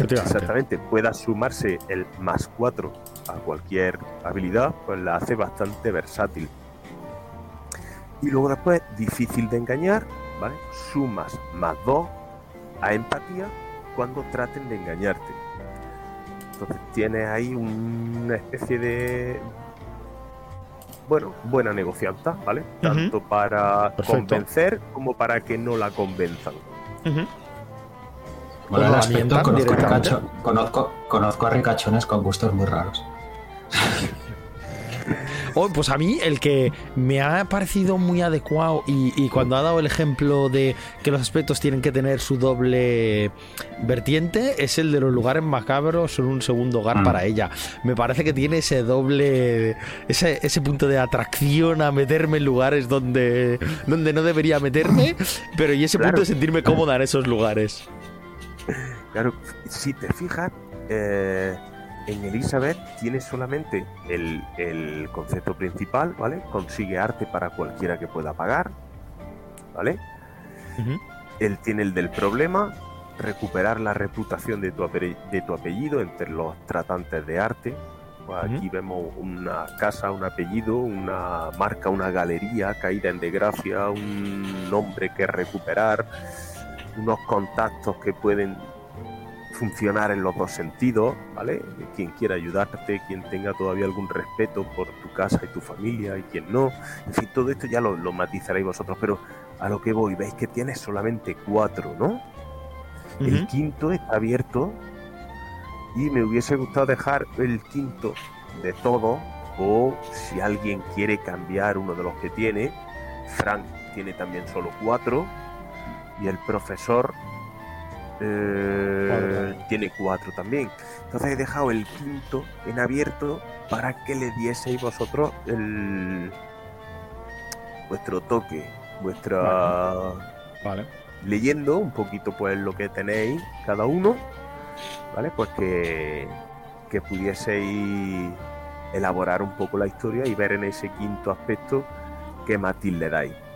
Exactamente, pueda sumarse el más 4 a cualquier habilidad, pues la hace bastante versátil. Y luego después, difícil de engañar, ¿vale? Sumas más 2 a empatía cuando traten de engañarte. Entonces tienes ahí una especie de... Bueno, buena negocianta, ¿vale? Tanto para Perfecto. convencer como para que no la convenzan. Bueno, el aspecto, conozco, ricacho- conozco, conozco a ricachones con gustos muy raros. Oh, pues a mí el que me ha parecido muy adecuado y, y cuando ha dado el ejemplo de que los aspectos tienen que tener su doble vertiente es el de los lugares macabros son un segundo hogar Mm. para ella. Me parece que tiene ese doble, ese, ese punto de atracción a meterme en lugares donde, donde no debería meterme, pero y ese Claro. punto de sentirme cómoda en esos lugares. Claro, si te fijas, eh, en Elizabeth tiene solamente el, el concepto principal, ¿vale? Consigue arte para cualquiera que pueda pagar, ¿vale? Él tiene el del problema, recuperar la reputación de tu, de tu apellido entre los tratantes de arte. Pues aquí vemos una casa, un apellido, una marca, una galería caída en desgracia, un nombre que recuperar, unos contactos que pueden funcionar en los dos sentidos, ¿vale? Quien quiera ayudarte, quien tenga todavía algún respeto por tu casa y tu familia y quien no. En fin, todo esto ya lo, lo matizaréis vosotros, pero a lo que voy, veis que tienes solamente cuatro, ¿no? El quinto está abierto y me hubiese gustado dejar el quinto de todo o si alguien quiere cambiar uno de los que tiene, Frank tiene también solo cuatro y el profesor eh, tiene cuatro también. Entonces he dejado el quinto en abierto para que le dieseis vosotros el vuestro toque, vuestra Vale. leyendo un poquito pues lo que tenéis cada uno, ¿vale? Pues que, que pudieseis elaborar un poco la historia y ver en ese quinto aspecto qué matiz le dais.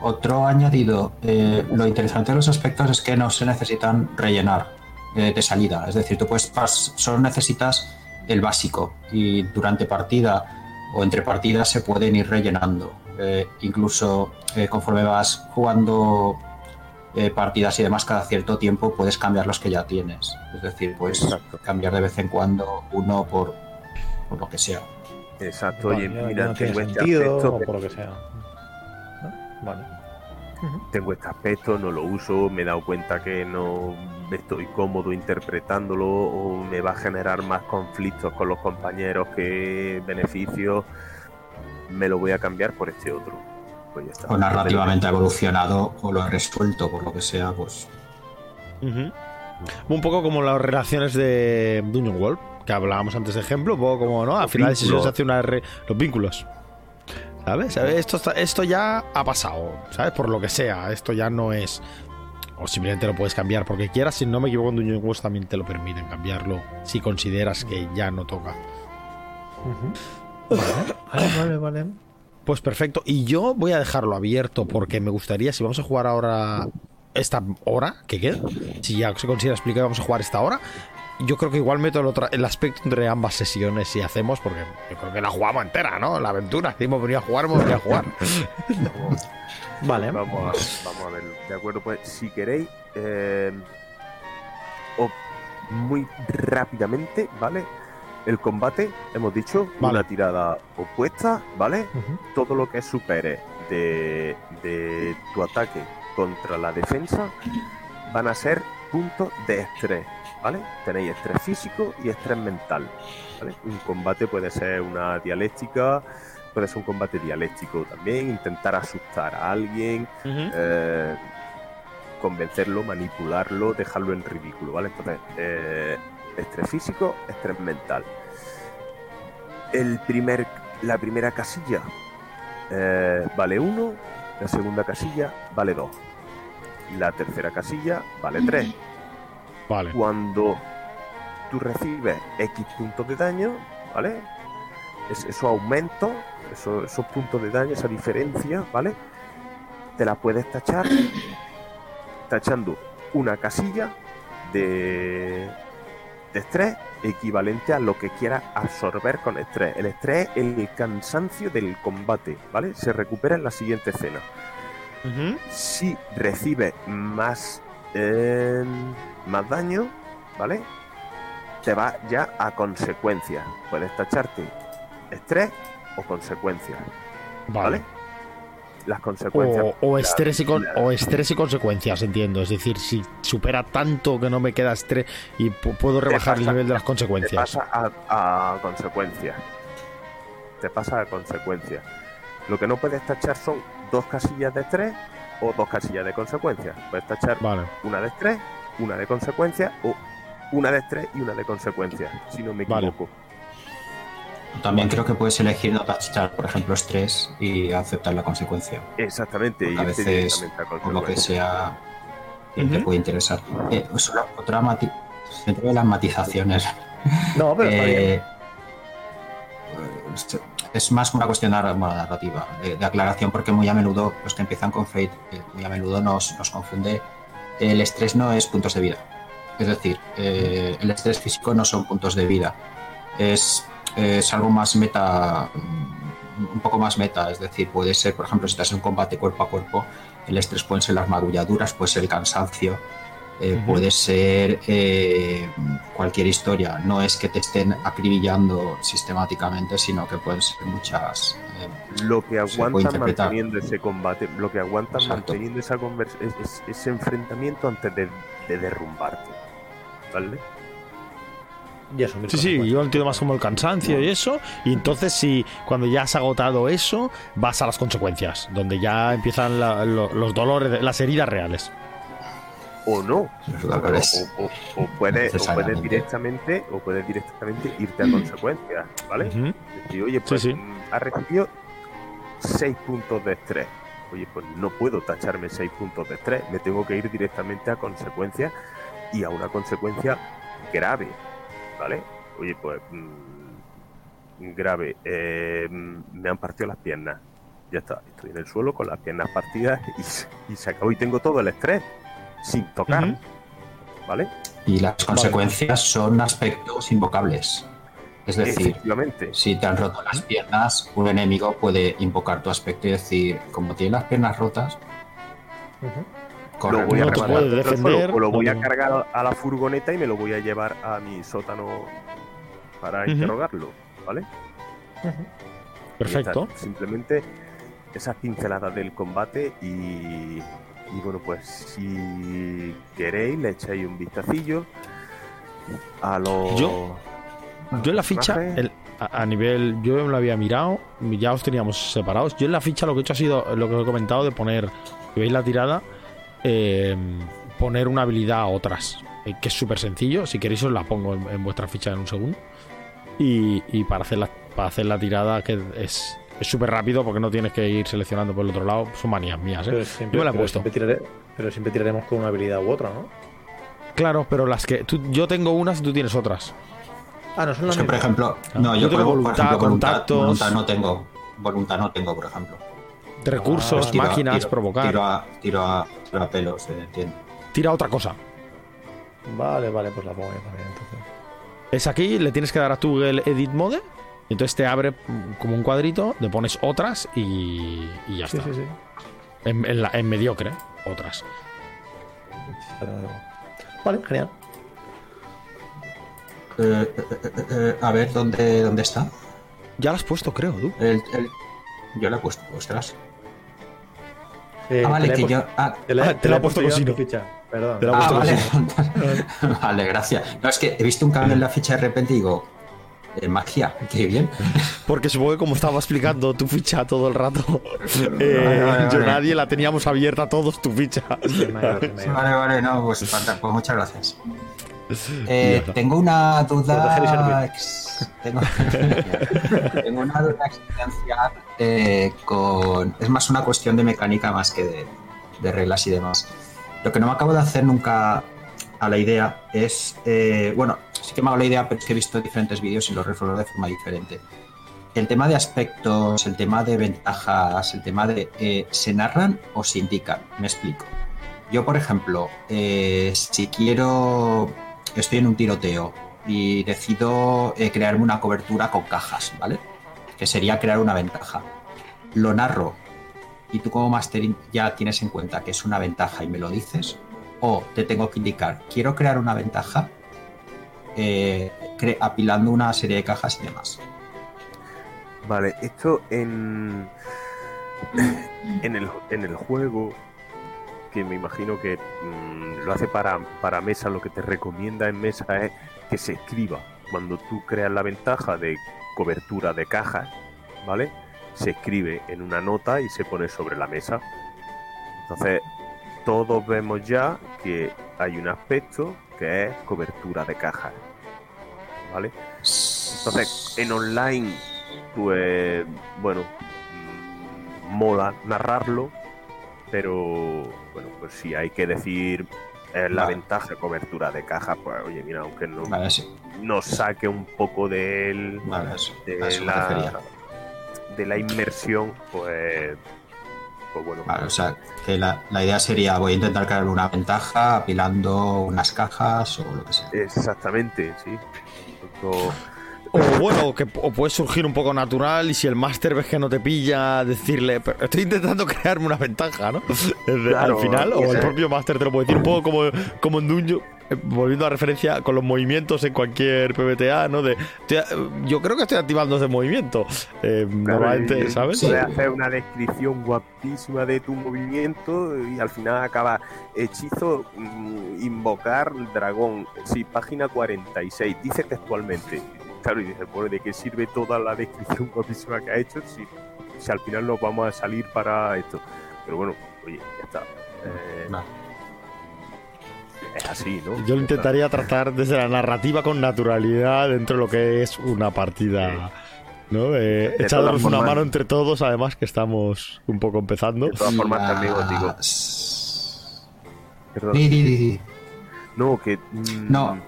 Otro añadido, eh, lo interesante de los aspectos es que no se necesitan rellenar eh, de salida. Es decir, tú puedes pas- solo necesitas el básico y durante partida o entre partidas se pueden ir rellenando. Eh, incluso eh, conforme vas jugando eh, partidas y demás cada cierto tiempo puedes cambiar los que ya tienes. Es decir, puedes Exacto. cambiar de vez en cuando uno por, por lo que sea. Exacto, oye, mira, no tiene tengo este sentido, aspecto, o por lo que sea. Vale. tengo este aspecto, no lo uso, me he dado cuenta que no estoy cómodo interpretándolo o me va a generar más conflictos con los compañeros que beneficios, me lo voy a cambiar por este otro. Pues ya está. O narrativamente ha evolucionado o lo he resuelto por lo que sea, pues. Un poco como las relaciones de Dungeon World, que hablábamos antes de ejemplo, un poco como, ¿no? Al final vínculos. se hace una re- los vínculos. ¿Sabes? ¿Sabes? Esto, esto ya ha pasado, ¿sabes? Por lo que sea, esto ya no es... O simplemente lo puedes cambiar porque quieras, si no me equivoco en Dungeon World también te lo permiten cambiarlo si consideras que ya no toca. Vale, vale, vale, vale. Pues perfecto. Y yo voy a dejarlo abierto porque me gustaría, si vamos a jugar ahora esta hora que queda, si ya se considera explicado vamos a jugar esta hora, yo creo que igual meto el, otro, el aspecto entre ambas sesiones si hacemos, porque yo creo que la jugamos entera, ¿no? La aventura. Si hemos venido a jugar, hemos venido a jugar. Vale. Vamos a, vamos a verlo. De acuerdo, pues si queréis, eh, o muy rápidamente, ¿vale? El combate, hemos dicho, Vale. una tirada opuesta, ¿vale? Todo lo que supere de, de tu ataque contra la defensa van a ser puntos de estrés, ¿vale? Tenéis estrés físico y estrés mental, ¿vale? Un combate puede ser una dialéctica, puede ser un combate dialéctico también, intentar asustar a alguien, eh, convencerlo, manipularlo, dejarlo en ridículo, ¿vale? Entonces, eh, estrés físico, estrés mental. El primer, la primera casilla eh, vale 1, la segunda casilla vale 2, la tercera casilla vale 3. Vale. Cuando tú recibes X puntos de daño, ¿vale? Es, esos aumentos, eso- esos puntos de daño, esa diferencia, ¿vale? Te la puedes tachar tachando una casilla de, de estrés equivalente a lo que quieras absorber con estrés. El estrés es el cansancio del combate, ¿vale? Se recupera en la siguiente escena. Si recibes más, eh, más daño, ¿vale? Te va ya a consecuencias. Puedes tacharte estrés o consecuencias, ¿vale? Vale. Las consecuencias. O, o estrés y con- o estrés y consecuencias, entiendo. Es decir, si supera tanto que no me queda estrés y pu- puedo rebajar el nivel de las te consecuencias. pasa a, a consecuencias. Te pasa a consecuencias. Lo que no puedes tachar son dos casillas de estrés o dos casillas de consecuencias. Puedes tachar Vale. una de estrés, una de consecuencias o una de estrés y una de consecuencias, si no me Vale. equivoco. también creo que puedes elegir no tachar, por ejemplo, estrés y aceptar la consecuencia. Exactamente, Porque a irte veces, por lo que sea, que te puede interesar. Eh, otra mati dentro de las matizaciones. No, pero está bien. Es- más una cuestión narrativa, de, aclaración, porque muy a menudo los que empiezan con Fate, eh, muy a menudo nos, nos confunde. El estrés no es puntos de vida. Es decir, eh, el estrés físico no son puntos de vida. Es, es algo más meta, mm, un poco más meta. Es decir, puede ser, por ejemplo, si estás en un combate cuerpo a cuerpo, el estrés pueden ser las magulladuras, puede ser el cansancio, eh, puede ser eh, cualquier historia. No es que te estén acribillando sistemáticamente, sino que pueden ser muchas. eh, Lo que aguantan manteniendo ese combate, lo que aguantan Exacto. manteniendo esa convers es- es- ese enfrentamiento antes de, de derrumbarte. ¿Vale? Y Sí, sí, yo lo entiendo más como el cansancio y eso. Y entonces, si cuando ya has agotado eso, vas a las consecuencias, donde ya empiezan la- lo- los dolores, las heridas reales. O no. O, o- o puedes, o puedes Necesariamente. directamente, o puedes directamente irte a consecuencias, ¿vale? Ujú. Decir, oye, pues sí. mm, ha recibido 6 puntos de estrés. Oye, pues no puedo tacharme 6 puntos de estrés, me tengo que ir directamente a consecuencias y a una consecuencia grave, ¿vale? Oye, pues mm, grave, eh, mm, me han partido las piernas. ya está. Estoy en el suelo con las piernas partidas y se acabó. Y tengo todo el estrés sin tocar. ¿Vale? Y las consecuencias son aspectos invocables. Es decir, Efectivamente. si te han roto las piernas, un enemigo puede invocar tu aspecto y decir, como tiene las piernas rotas, corre. lo voy a No puedes defender, o lo voy no a cargar a la furgoneta y me lo voy a llevar a mi sótano para interrogarlo, ¿vale? Perfecto. Simplemente esas pinceladas del combate y, y bueno, pues si queréis le echáis un vistacillo a los... Yo- Yo en la ficha, el- a, a nivel, yo lo había mirado, ya os teníamos separados. Yo en la ficha lo que he hecho ha sido lo que os he comentado de poner, si veis la tirada, eh, poner una habilidad a otras, eh, que es súper sencillo. Si queréis os la pongo en, en vuestra ficha en un segundo. Y, y para, hacer la, para hacer la tirada, que es es súper rápido porque no tienes que ir seleccionando por el otro lado, son manías mías. ¿eh? Pero siempre, Yo me la he pero puesto. siempre tirare- pero siempre tiraremos con una habilidad u otra, ¿no? Claro, pero las que tú, yo tengo unas y tú tienes otras. Ah, no son Es las que, por ejemplo, Ah, no, yo yo, tengo por voluntad, ejemplo, voluntad, contactos. voluntad no tengo. Voluntad no tengo, por ejemplo. De recursos, Ah, Pues tiro máquinas, tiro- provocar. Tiro a, tiro a, tiro a pelos, eh, entiendo. Tira otra cosa. Vale, vale, pues la pongo yo también, entonces. Es aquí, le tienes que dar a tu el Edit Mode. Y entonces te abre como un cuadrito, le pones otras y, y ya Sí, está. sí, sí. En, en la- en mediocre, otras. Vale, genial. Eh, eh, eh, eh, a ver, ¿dónde, ¿dónde está? Ya las has puesto, creo, tú. El, el- Yo le he puesto, ostras. Eh, ah, vale, la que yo. Ah, Te la, Ah, te la he puesto con yo en tu Sino. ficha. Perdón. Te la he ah, puesto vale. vale, gracias. No, es que he visto un cambio en la ficha de repente y digo. Eh, magia, qué bien. Porque supongo que como estaba explicando tu ficha todo el rato, eh, Vale, vale, yo vale. nadie la teníamos abierta todos tu ficha. Vale, vale, no, pues, pues muchas gracias. Eh, tengo una duda. ex- Tengo, tengo una duda existencial eh, con. Es más una cuestión de mecánica más que de, de reglas y demás. Lo que no me acabo de hacer nunca a la idea es. eh, bueno, sí que me hago la idea, pero es que he visto diferentes vídeos y los resuelvo de forma diferente. El tema de aspectos, el tema de ventajas, el tema de. eh, ¿Se narran o se indican? Me explico. Yo, por ejemplo, eh, si quiero, estoy en un tiroteo y decido crearme una cobertura con cajas, ¿vale? Que sería crear una ventaja. Lo narro y tú como máster ya tienes en cuenta que es una ventaja y me lo dices, o te tengo que indicar, quiero crear una ventaja eh, apilando una serie de cajas y demás. Vale, esto en, en, el, en el juego, que me imagino que mm, lo hace para, para mesa, lo que te recomienda en mesa es que se escriba. Cuando tú creas la ventaja de cobertura de cajas, ¿vale? Se escribe en una nota y se pone sobre la mesa. Entonces, todos vemos ya que hay un aspecto que es cobertura de cajas, ¿vale? Entonces, en online, pues, bueno, mm, mola narrarlo, pero, bueno, pues si hay que decir eh, la Vale. ventaja de cobertura de caja, pues, oye, mira, aunque no, Vale, sí, nos saque un poco de, vale, eso, eso la, de la inmersión, pues, pues bueno, Vale, o sea, que la, la idea sería voy a intentar crear una ventaja apilando unas cajas o lo que sea. exactamente, sí. Esto- O bueno, que o puede surgir un poco natural y si el máster ves que no te pilla, decirle, pero estoy intentando crearme una ventaja, ¿no? Claro, Al final, o el propio máster te lo puede decir un poco como, como en Dungeon, volviendo a referencia con los movimientos en cualquier PBTA, ¿no? De, estoy- yo creo que estoy activando ese movimiento. Eh, normalmente, y- ¿sabes? sí. Puedes hacer una descripción guapísima de tu movimiento y al final acaba hechizo, mm, invocar dragón. Sí, página 46, dice textualmente. Claro, y dices, bueno, ¿de qué sirve toda la descripción guapísima que ha hecho si, si al final nos vamos a salir para esto? Pero bueno, oye, ya está. Eh. Es así, ¿no? Yo lo intentaría tratar desde la narrativa con naturalidad dentro de lo que es una partida. ¿no? Eh, echándonos una mano entre todos, además que estamos un poco empezando. De todas formas, también os digo. Las- Perdón. Di, di, di, di. No, que. mm, No.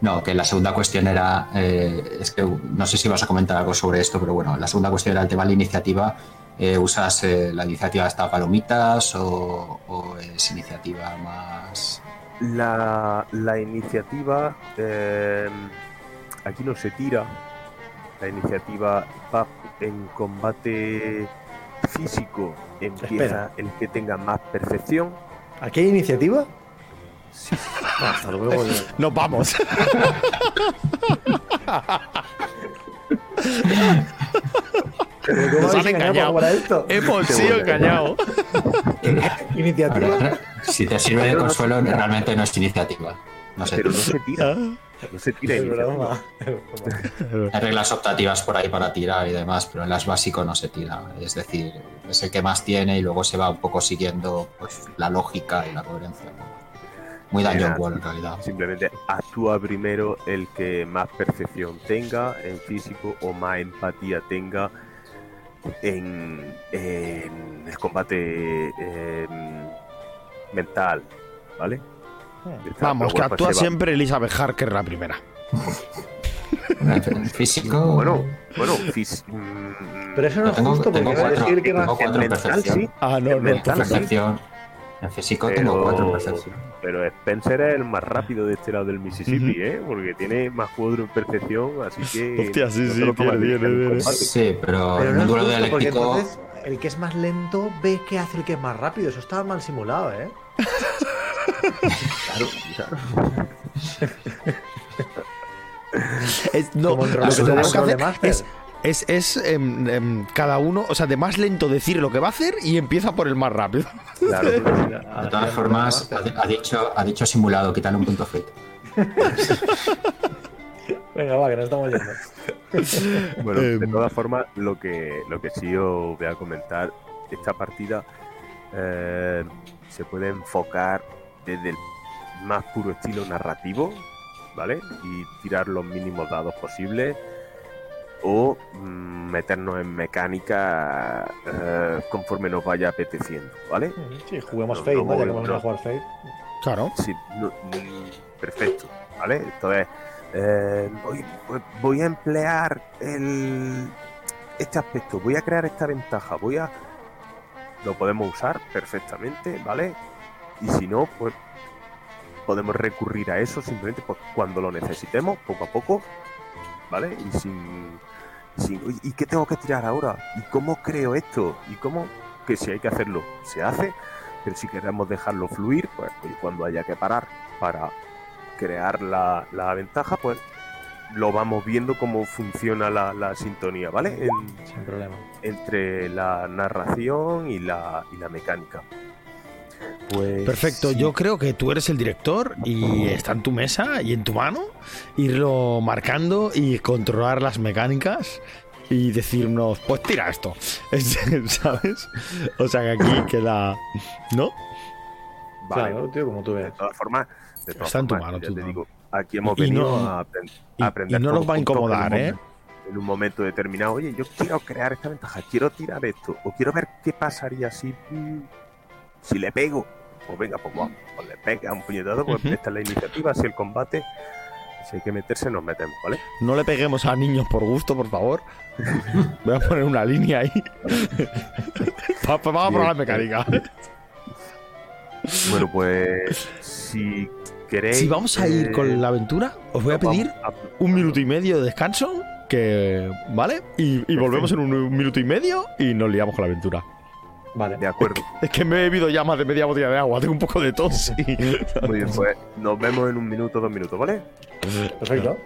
No, que la segunda cuestión era, eh, es que no sé si vas a comentar algo sobre esto, pero bueno, la segunda cuestión era el tema de la iniciativa. Eh, ¿Usas eh, la iniciativa esta palomitas o, o es iniciativa más...? La, la iniciativa eh, aquí no se tira. La iniciativa va en combate físico. Empieza Espera. el que tenga más percepción. ¿Aquí hay iniciativa? Sí, Hasta luego. Nos vamos. ¿Pero ¿Cómo Nos han engañado engañado. para esto? Hemos sido engañados. Iniciativa. Ahora, si te sirve de consuelo, realmente no es iniciativa. No sé. pero no se tira. No se tira broma. Hay reglas optativas por ahí para tirar y demás, pero en las básico no se tira. Es decir, es el que más tiene y luego se va un poco siguiendo pues, la lógica y la coherencia. Muy World en realidad. Simplemente actúa primero el que más percepción tenga en físico o más empatía tenga en, en el combate eh, mental, ¿vale? Vamos, que actúa siempre Elizabeth Harker la primera. Físico. Bueno, bueno, fis- Pero eso no es justo porque va a cuatro, decir que en mental sí, Ah, no, no. mental sí. En físico tengo pero, cuatro en percepción. pero Spencer es el más rápido de este lado del Mississippi, ¿eh? Porque tiene más cuadro en percepción, así que... Hostia, sí, no sí, en tiene. combate. Sí, pero, Pero en no un es duelo justo porque dialéctico. entonces el que es más lento ve que hace el que es más rápido. Eso está mal simulado, ¿eh? Claro, claro. Es- no, en lo que tenemos que hacer es, es, es em, em, cada uno, o sea, de más lento decir lo que va a hacer y empieza por el más rápido. Claro, De todas formas, ha, ha dicho, ha dicho simulado, quítale un punto fit. Venga, va, que nos estamos yendo. Bueno, Em. de todas formas, lo que, lo que sí os voy a comentar, esta partida eh, se puede enfocar desde el más puro estilo narrativo, ¿vale? Y tirar los mínimos dados posibles. O mm, meternos en mecánica eh, conforme nos vaya apeteciendo, ¿vale? Sí, juguemos No, Fate, no, ¿no? Ya que no. vamos a jugar Fate. Claro. Sí, no- perfecto, ¿vale? Entonces, eh, voy, voy- voy a emplear el, este aspecto, voy a crear esta ventaja, voy a... Lo podemos usar perfectamente, ¿vale? Y si no, pues podemos recurrir a eso simplemente pues, cuando lo necesitemos, poco a poco, ¿vale? Y sin, sin... "Uy, ¿Y qué tengo que tirar ahora? ¿Y cómo creo esto? ¿Y cómo? Que si hay que hacerlo, se hace, pero si queremos dejarlo fluir, pues oye, cuando haya que parar para crear la, la ventaja, pues lo vamos viendo cómo funciona la, la sintonía, ¿vale? En- Sin problema. entre la narración y la, y la mecánica. Pues Perfecto, sí, yo creo que tú eres el director y está en tu mesa y en tu mano irlo marcando y controlar las mecánicas y decirnos, pues tira esto, Es- ¿sabes? O sea que aquí queda, ¿no? vale. Claro, tío, como tú De ves. todas formas, de todas Está en tu formas, mano, tu te digo, aquí hemos Y venido no- a, aprend- y- a aprender y no nos va a incomodar, ¿eh? En un momento determinado, oye, yo quiero crear esta ventaja, quiero tirar esto, o quiero ver qué pasaría si, si le pego. Pues venga, pues vamos, pues le pega un puñetazo, pues Ujú. esta es la iniciativa, si el combate, si hay que meterse, nos metemos, ¿vale? No le peguemos a niños por gusto, por favor. Voy a poner una línea ahí. Pa- Vamos a probar la mecánica. Bueno, pues si queréis. Si vamos a ir eh, con la aventura, os voy a vamos pedir a- un minuto y medio de descanso, que ¿vale? Y, y volvemos en un, un minuto y medio y nos liamos con la aventura. Vale. De acuerdo. Es que me he bebido ya más de media botella de agua, tengo un poco de tos. y- Muy bien, pues nos vemos en un minuto, dos minutos, ¿vale? Perfecto.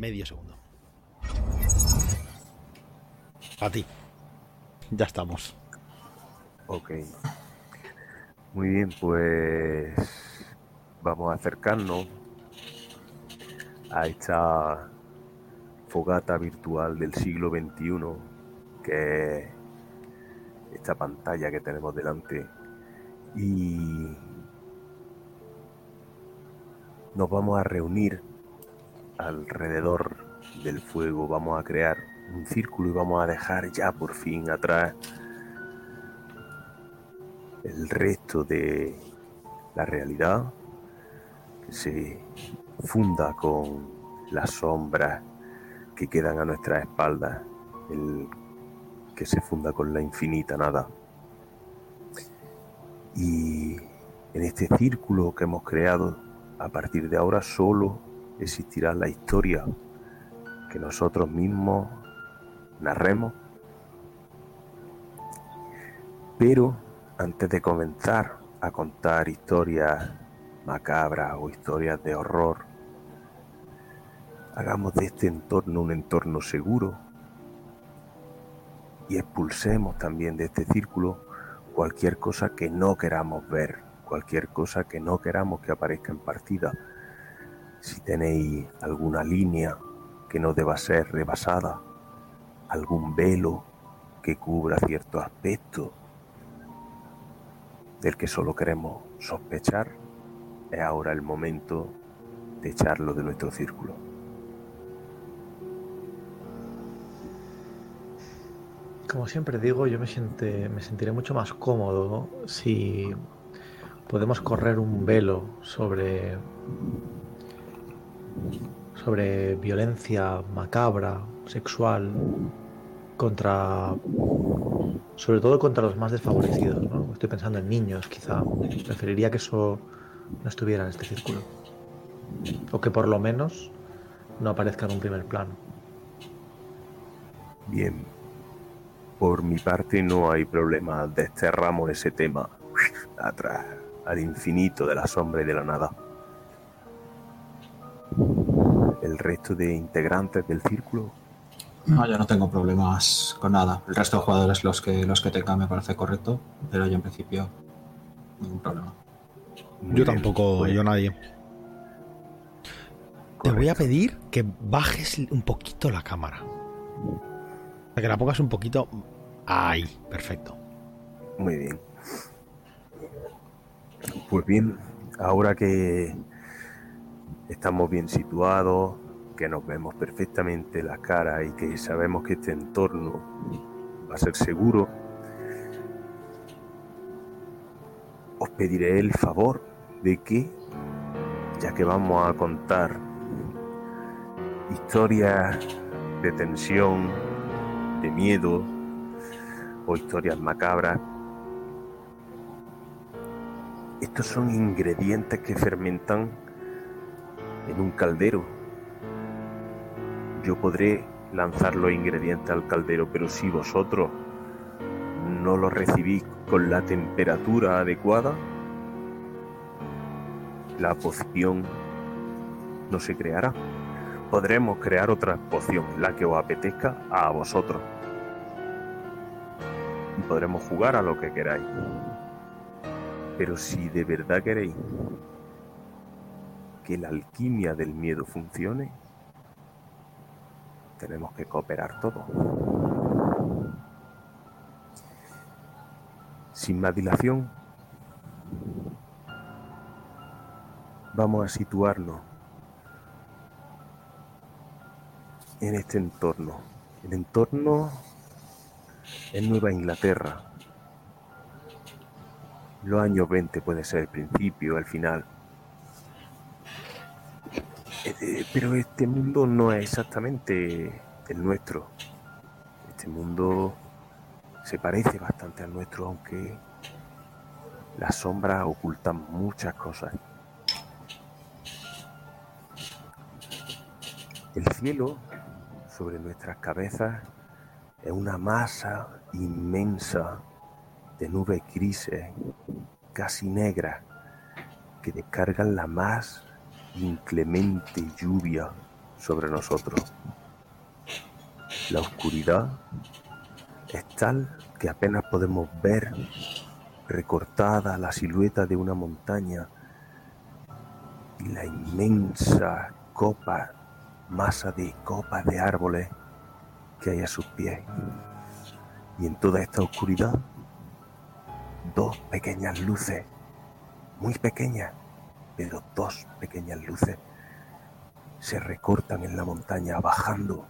Medio segundo. A ti. Ya estamos. Ok. Muy bien, pues vamos a acercarnos a esta fogata virtual del siglo XXI, que es esta pantalla que tenemos delante. Y nos vamos a reunir alrededor del fuego, vamos a crear un círculo y vamos a dejar ya por fin atrás el resto de la realidad que se funda con las sombras que quedan a nuestras espaldas, el que se funda con la infinita nada. Y en este círculo que hemos creado, a partir de ahora solo existirá la historia que nosotros mismos narremos. Pero antes de comenzar a contar historias macabras o historias de horror, hagamos de este entorno un entorno seguro y expulsemos también de este círculo cualquier cosa que no queramos ver, cualquier cosa que no queramos que aparezca en partida. Si tenéis alguna línea que no deba ser rebasada, algún velo que cubra cierto aspecto del que solo queremos sospechar, es ahora el momento de echarlo de nuestro círculo. Como siempre digo, yo me, me sentiré mucho más cómodo si podemos correr un velo sobre sobre violencia macabra, sexual, contra sobre todo contra los más desfavorecidos. ¿no? Estoy pensando en niños, quizá. Preferiría que eso no estuviera en este círculo. O que por lo menos no aparezca en un primer plano. Bien. Por mi parte no hay problema. Desterramos ese tema atrás, al infinito de la sombra y de la nada. El resto de integrantes del círculo no, yo no tengo problemas con nada. El resto de jugadores, los que, los que tengan, me parece correcto, pero yo en principio, ningún problema. Muy yo bien, tampoco, yo nadie. Correcto. Te voy a pedir que bajes un poquito la cámara. Que la pongas un poquito. Ahí, perfecto. Muy bien. Pues bien, ahora que estamos bien situados, que nos vemos perfectamente la cara y que sabemos que este entorno va a ser seguro, os pediré el favor de que, ya que vamos a contar historias de tensión, de miedo o historias macabras, estos son ingredientes que fermentan en un caldero yo podré lanzar los ingredientes al caldero, pero si vosotros no los recibís con la temperatura adecuada, la poción no se creará. Podremos crear otra poción, la que os apetezca a vosotros. Y podremos jugar a lo que queráis. Pero si de verdad queréis que la alquimia del miedo funcione, tenemos que cooperar todo. Sin más dilación, vamos a situarnos en este entorno. El entorno en Nueva Inglaterra. Los años 20 puede ser el principio, el final. Eh, pero este mundo no es exactamente el nuestro. Este mundo se parece bastante al nuestro, aunque las sombras ocultan muchas cosas. El cielo sobre nuestras cabezas es una masa inmensa de nubes grises, casi negras, que descargan la más inclemente lluvia sobre nosotros. La oscuridad es tal que apenas podemos ver recortada la silueta de una montaña y la inmensa copa, masa de copas de árboles que hay a sus pies. Y en toda esta oscuridad, dos pequeñas luces, muy pequeñas, pero dos pequeñas luces se recortan en la montaña bajando,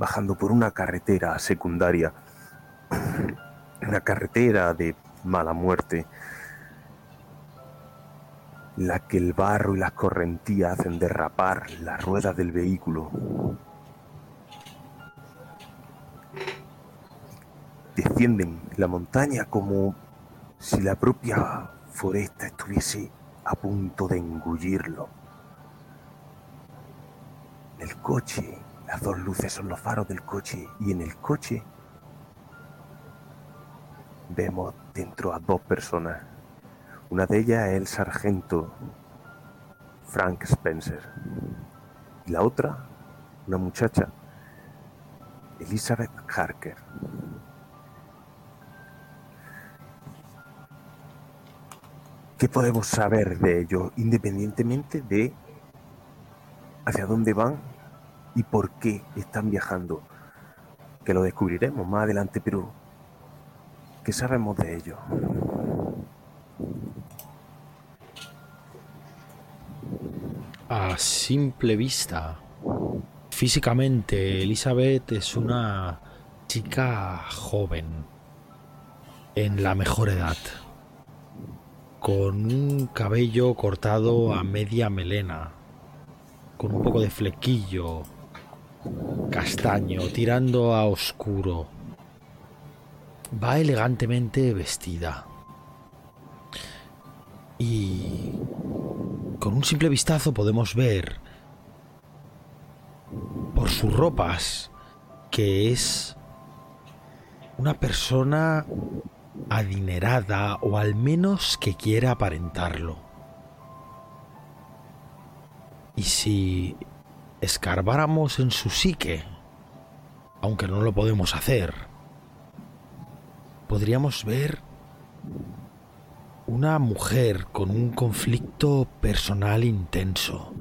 bajando por una carretera secundaria, una carretera de mala muerte, la que el barro y las correntías hacen derrapar las ruedas del vehículo. Descienden la montaña como si la propia foresta estuviese a punto de engullirlo. El coche, las dos luces son los faros del coche y en el coche vemos dentro a dos personas. Una de ellas es el sargento Frank Spencer y la otra, una muchacha, Elizabeth Harker. ¿Qué podemos saber de ellos independientemente de hacia dónde van y por qué están viajando? Que lo descubriremos más adelante, pero ¿qué sabemos de ellos? A simple vista, físicamente Elizabeth es una chica joven, en la mejor edad con un cabello cortado a media melena, con un poco de flequillo, castaño, tirando a oscuro. Va elegantemente vestida. Y con un simple vistazo podemos ver por sus ropas que es una persona adinerada o al menos que quiera aparentarlo. Y si escarbáramos en su psique, aunque no lo podemos hacer, podríamos ver una mujer con un conflicto personal intenso,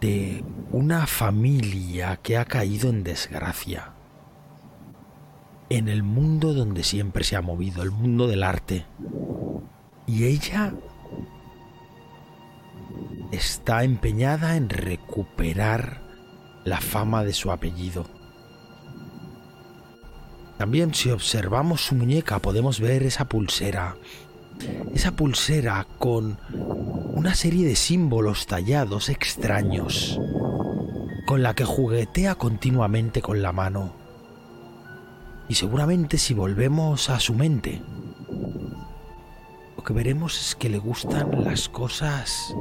de una familia que ha caído en desgracia en el mundo donde siempre se ha movido, el mundo del arte. Y ella está empeñada en recuperar la fama de su apellido. También si observamos su muñeca podemos ver esa pulsera. Esa pulsera con una serie de símbolos tallados extraños, con la que juguetea continuamente con la mano. Y seguramente si volvemos a su mente, lo que veremos es que le gustan las cosas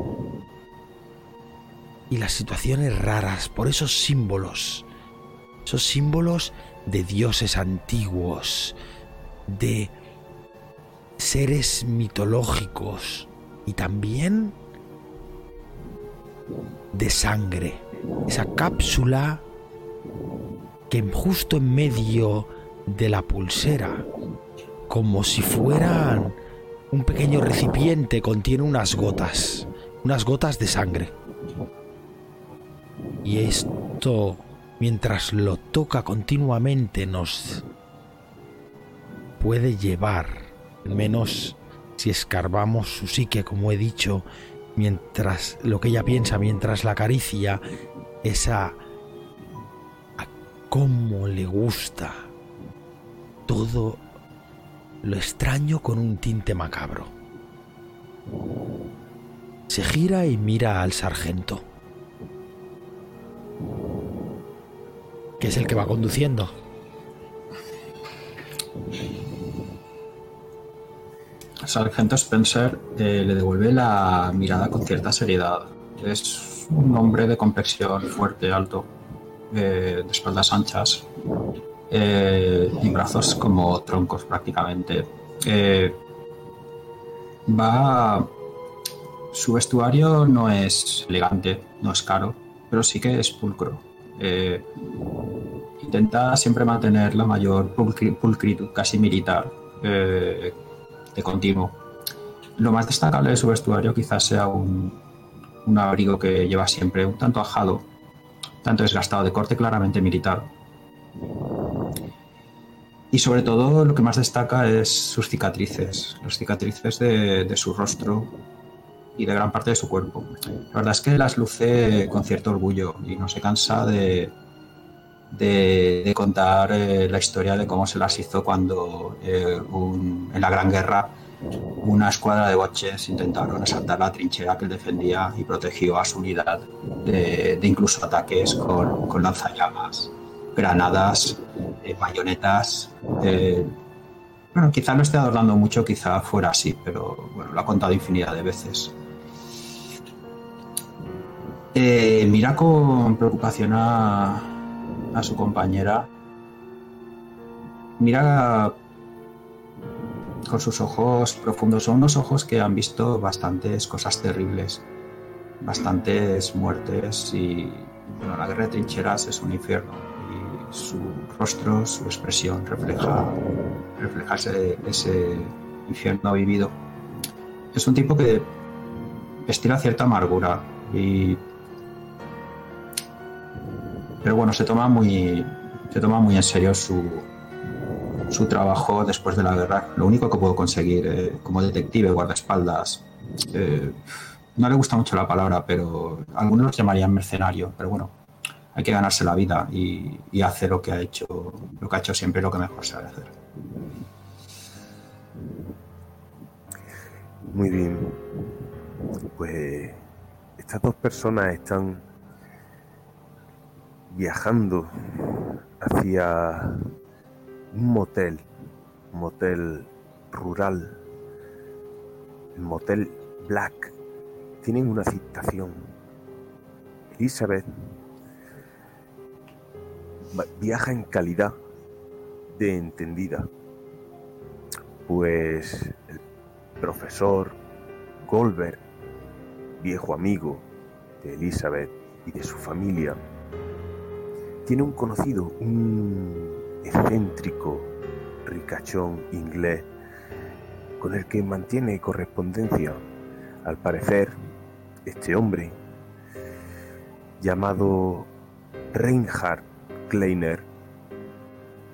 y las situaciones raras por esos símbolos, esos símbolos de dioses antiguos, de seres mitológicos y también de sangre, esa cápsula que justo en medio de la pulsera, como si fueran un pequeño recipiente, contiene unas gotas, unas gotas de sangre. Y esto, mientras lo toca continuamente, nos puede llevar, al menos si escarbamos su psique, como he dicho, mientras lo que ella piensa, mientras la acaricia, esa a cómo le gusta todo lo extraño con un tinte macabro. Se gira y mira al sargento, que es el que va conduciendo. Sargento Spencer eh, le devuelve la mirada con cierta seriedad. Es un hombre de complexión fuerte, alto, eh, de espaldas anchas, eh, y brazos como troncos prácticamente. Eh, va su vestuario no es elegante, no es caro, pero sí que es pulcro. Eh, intenta siempre mantener la mayor pulcritud, casi militar, eh, de continuo. Lo más destacable de su vestuario quizás sea un, un abrigo que lleva siempre un tanto ajado, tanto desgastado, de corte claramente militar. Y sobre todo lo que más destaca es sus cicatrices, las cicatrices de, su rostro y de gran parte de su cuerpo. La verdad es que las luce con cierto orgullo y no se cansa de, contar eh, la historia de cómo se las hizo cuando eh, en la Gran Guerra una escuadra de boches intentaron asaltar la trinchera que él defendía y protegió a su unidad de, incluso ataques con, con lanzallamas, granadas, eh, bayonetas. Eh, bueno, quizá no esté adornando mucho, quizá fuera así, pero bueno, lo ha contado infinidad de veces. Eh, mira con preocupación a, a su compañera. Mira con sus ojos profundos. Son unos ojos que han visto bastantes cosas terribles, bastantes muertes y bueno, la guerra de trincheras es un infierno su rostro, su expresión refleja, refleja ese, infierno vivido. Es un tipo que estira cierta amargura y pero bueno se toma muy se toma muy en serio su, su trabajo después de la guerra. Lo único que puedo conseguir eh, como detective, guardaespaldas, eh, no le gusta mucho la palabra, pero algunos los llamarían mercenario, pero bueno, hay que ganarse la vida y, y hacer lo que ha hecho, lo que ha hecho siempre, lo que mejor sabe hacer. Muy bien. Pues estas dos personas están viajando hacia un motel, motel rural, el motel Black, tienen una citación. Elizabeth viaja en calidad de entendida, pues el profesor Goldberg, viejo amigo de Elizabeth y de su familia, tiene un conocido, un excéntrico, ricachón inglés, con el que mantiene correspondencia. Al parecer, este hombre, llamado Reinhard Kleiner,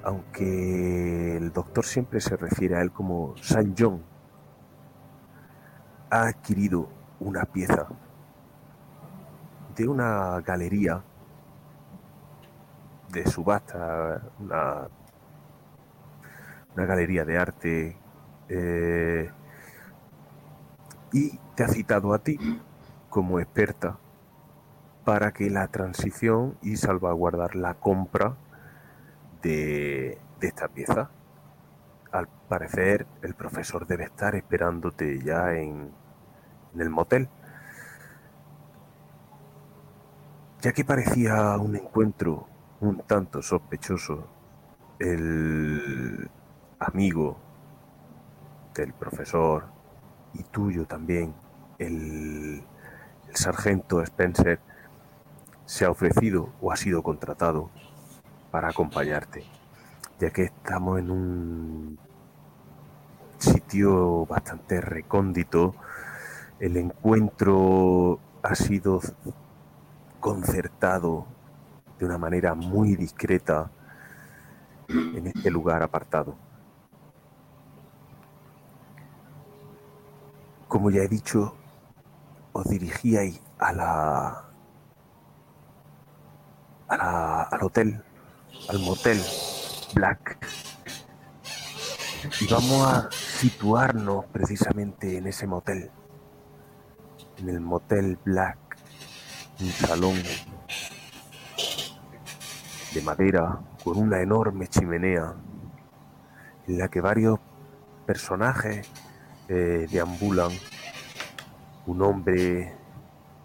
aunque el doctor siempre se refiere a él como San John, ha adquirido una pieza de una galería de subasta, una, galería de arte, eh, y te ha citado a ti como experta para que la transición y salvaguardar la compra de, esta pieza. Al parecer, el profesor debe estar esperándote ya en, en el motel. Ya que parecía un encuentro un tanto sospechoso el amigo del profesor y tuyo también, el, el, sargento Spencer, se ha ofrecido o ha sido contratado para acompañarte, ya que estamos en un sitio bastante recóndito, el encuentro ha sido concertado de una manera muy discreta en este lugar apartado. Como ya he dicho, os dirigíais a la, al hotel, al motel Black. Y vamos a situarnos precisamente en ese motel, en el motel Black, un salón de madera con una enorme chimenea en la que varios personajes eh, deambulan. Un hombre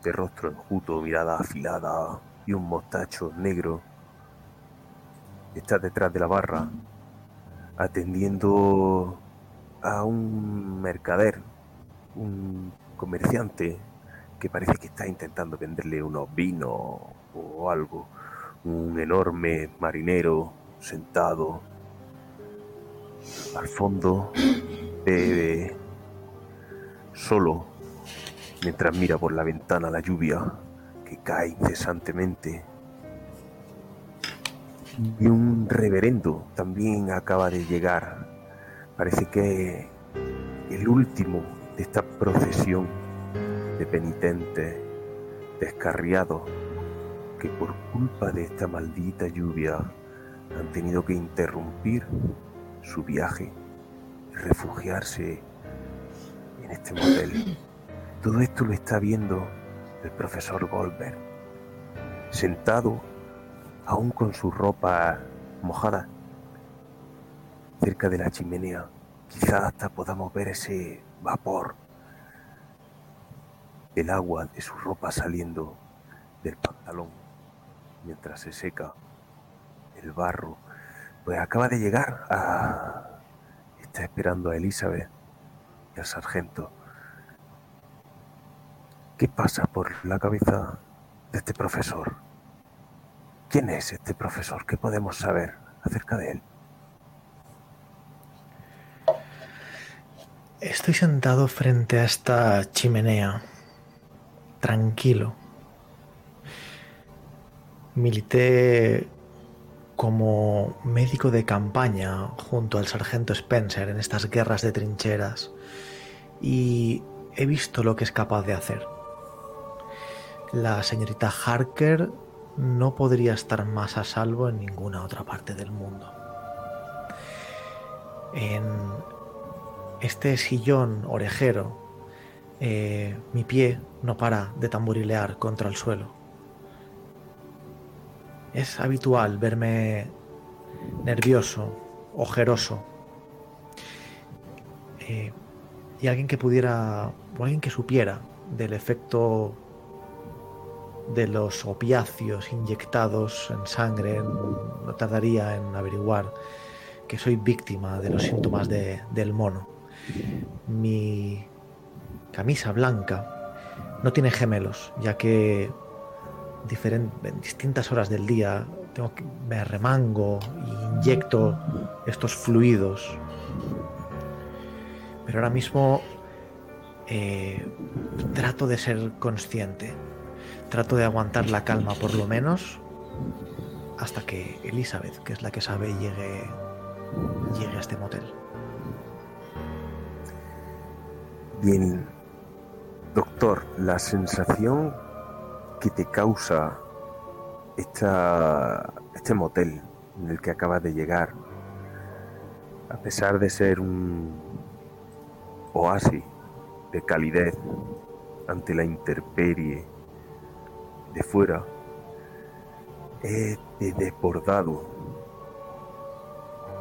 de rostro enjuto, mirada afilada y un mostacho negro está detrás de la barra atendiendo a un mercader, un comerciante que parece que está intentando venderle unos vinos o algo. Un enorme marinero sentado al fondo, bebe solo mientras mira por la ventana la lluvia que cae incesantemente. Y un reverendo también acaba de llegar. Parece que el último de esta procesión de penitentes descarriados que por culpa de esta maldita lluvia han tenido que interrumpir su viaje y refugiarse en este motel. Todo esto lo está viendo el profesor Goldberg, sentado aún con su ropa mojada cerca de la chimenea. Quizás hasta podamos ver ese vapor, el agua de su ropa saliendo del pantalón mientras se seca el barro. Pues acaba de llegar a... Está esperando a Elizabeth y al sargento. ¿Qué pasa por la cabeza de este profesor? ¿Quién es este profesor? ¿Qué podemos saber acerca de él? Estoy sentado frente a esta chimenea, tranquilo. Milité como médico de campaña junto al sargento Spencer en estas guerras de trincheras y he visto lo que es capaz de hacer. La señorita Harker no podría estar más a salvo en ninguna otra parte del mundo. En este sillón orejero, eh, mi pie no para de tamborilear contra el suelo. Es habitual verme nervioso, ojeroso. Eh, y alguien que pudiera, o alguien que supiera del efecto de los opiáceos inyectados en sangre, no tardaría en averiguar que soy víctima de los síntomas del mono. Mi camisa blanca no tiene gemelos, ya que en distintas horas del día tengo que, me remango e inyecto estos fluidos. Pero ahora mismo eh, trato de ser consciente, trato de aguantar la calma por lo menos hasta que Elizabeth, que es la que sabe, llegue, llegue a este motel. Bien, doctor, la sensación que te causa esta, este motel en el que acabas de llegar, a pesar de ser un oasis de calidez ante la intemperie de fuera, es desbordado.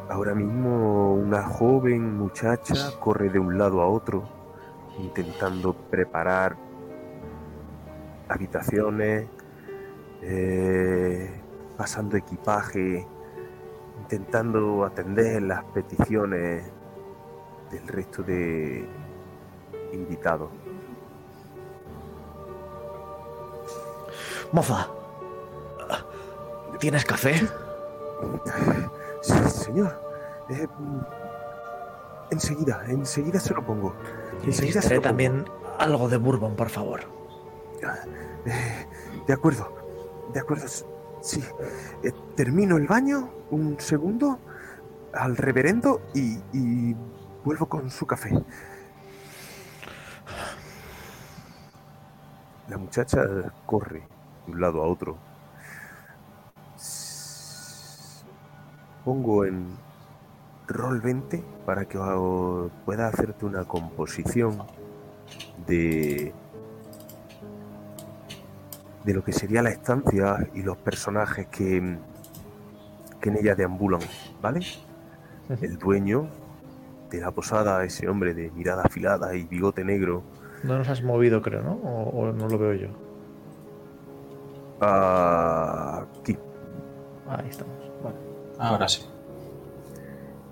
Ahora mismo una joven muchacha corre de un lado a otro intentando preparar habitaciones, eh, pasando equipaje, intentando atender las peticiones del resto de invitados. Moza, ¿tienes café? Sí, señor. Eh, enseguida, enseguida se lo pongo. Enseguida se lo pongo. también algo de bourbon, por favor. Eh, de acuerdo, de acuerdo. Sí. Eh, termino el baño, un segundo, al reverendo y, y vuelvo con su café. La muchacha corre de un lado a otro. Pongo en rol 20 para que pueda hacerte una composición de de lo que sería la estancia y los personajes que, que en ella deambulan, ¿vale? El dueño de la posada, ese hombre de mirada afilada y bigote negro. No nos has movido, creo, ¿no? O, o no lo veo yo. Aquí. Ahí estamos. Vale. Ahora sí.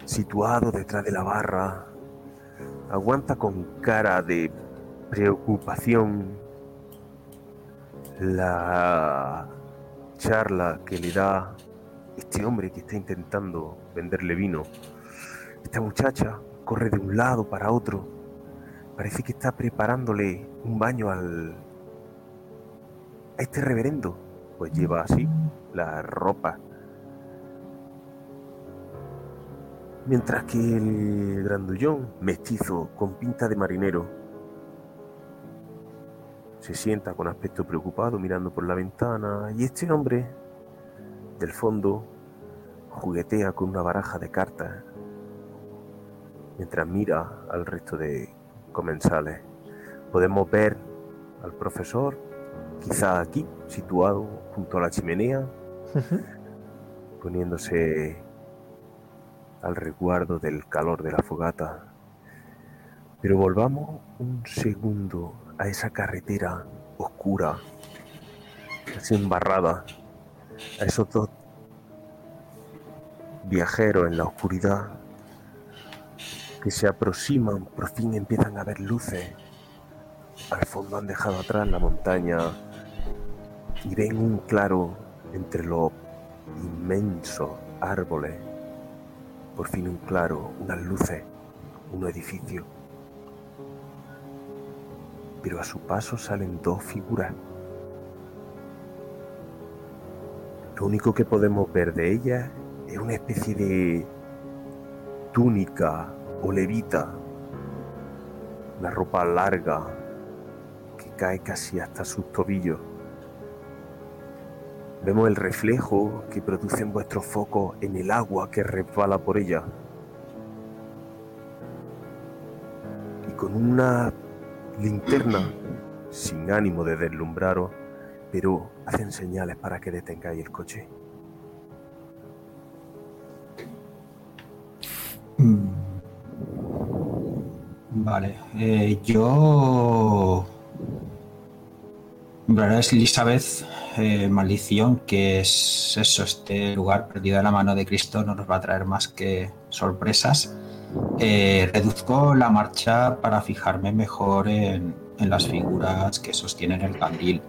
Situado detrás de la barra, aguanta con cara de preocupación, la charla que le da este hombre que está intentando venderle vino. Esta muchacha corre de un lado para otro. Parece que está preparándole un baño al este reverendo. Pues lleva así la ropa. Mientras que el grandullón, mestizo, con pinta de marinero, se sienta con aspecto preocupado mirando por la ventana y este hombre del fondo juguetea con una baraja de cartas mientras mira al resto de comensales. Podemos ver al profesor, quizá aquí, situado junto a la chimenea, poniéndose al resguardo del calor de la fogata. Pero volvamos un segundo a esa carretera oscura, casi embarrada, a esos dos viajeros en la oscuridad que se aproximan, por fin empiezan a ver luces. Al fondo han dejado atrás la montaña y ven un claro entre los inmensos árboles. Por fin un claro, unas luces, un edificio. Pero a su paso salen dos figuras. Lo único que podemos ver de ellas es una especie de túnica o levita, una ropa larga que cae casi hasta sus tobillos. Vemos el reflejo que producen vuestros focos en el agua que resbala por ella. Y con una linterna, sin ánimo de deslumbraros, pero hacen señales para que detengáis el coche. Vale, eh, yo... es Elizabeth, eh, maldición, que es eso, este lugar perdido en la mano de Cristo no nos va a traer más que sorpresas. Eh, reduzco la marcha para fijarme mejor en, en las figuras que sostienen el candil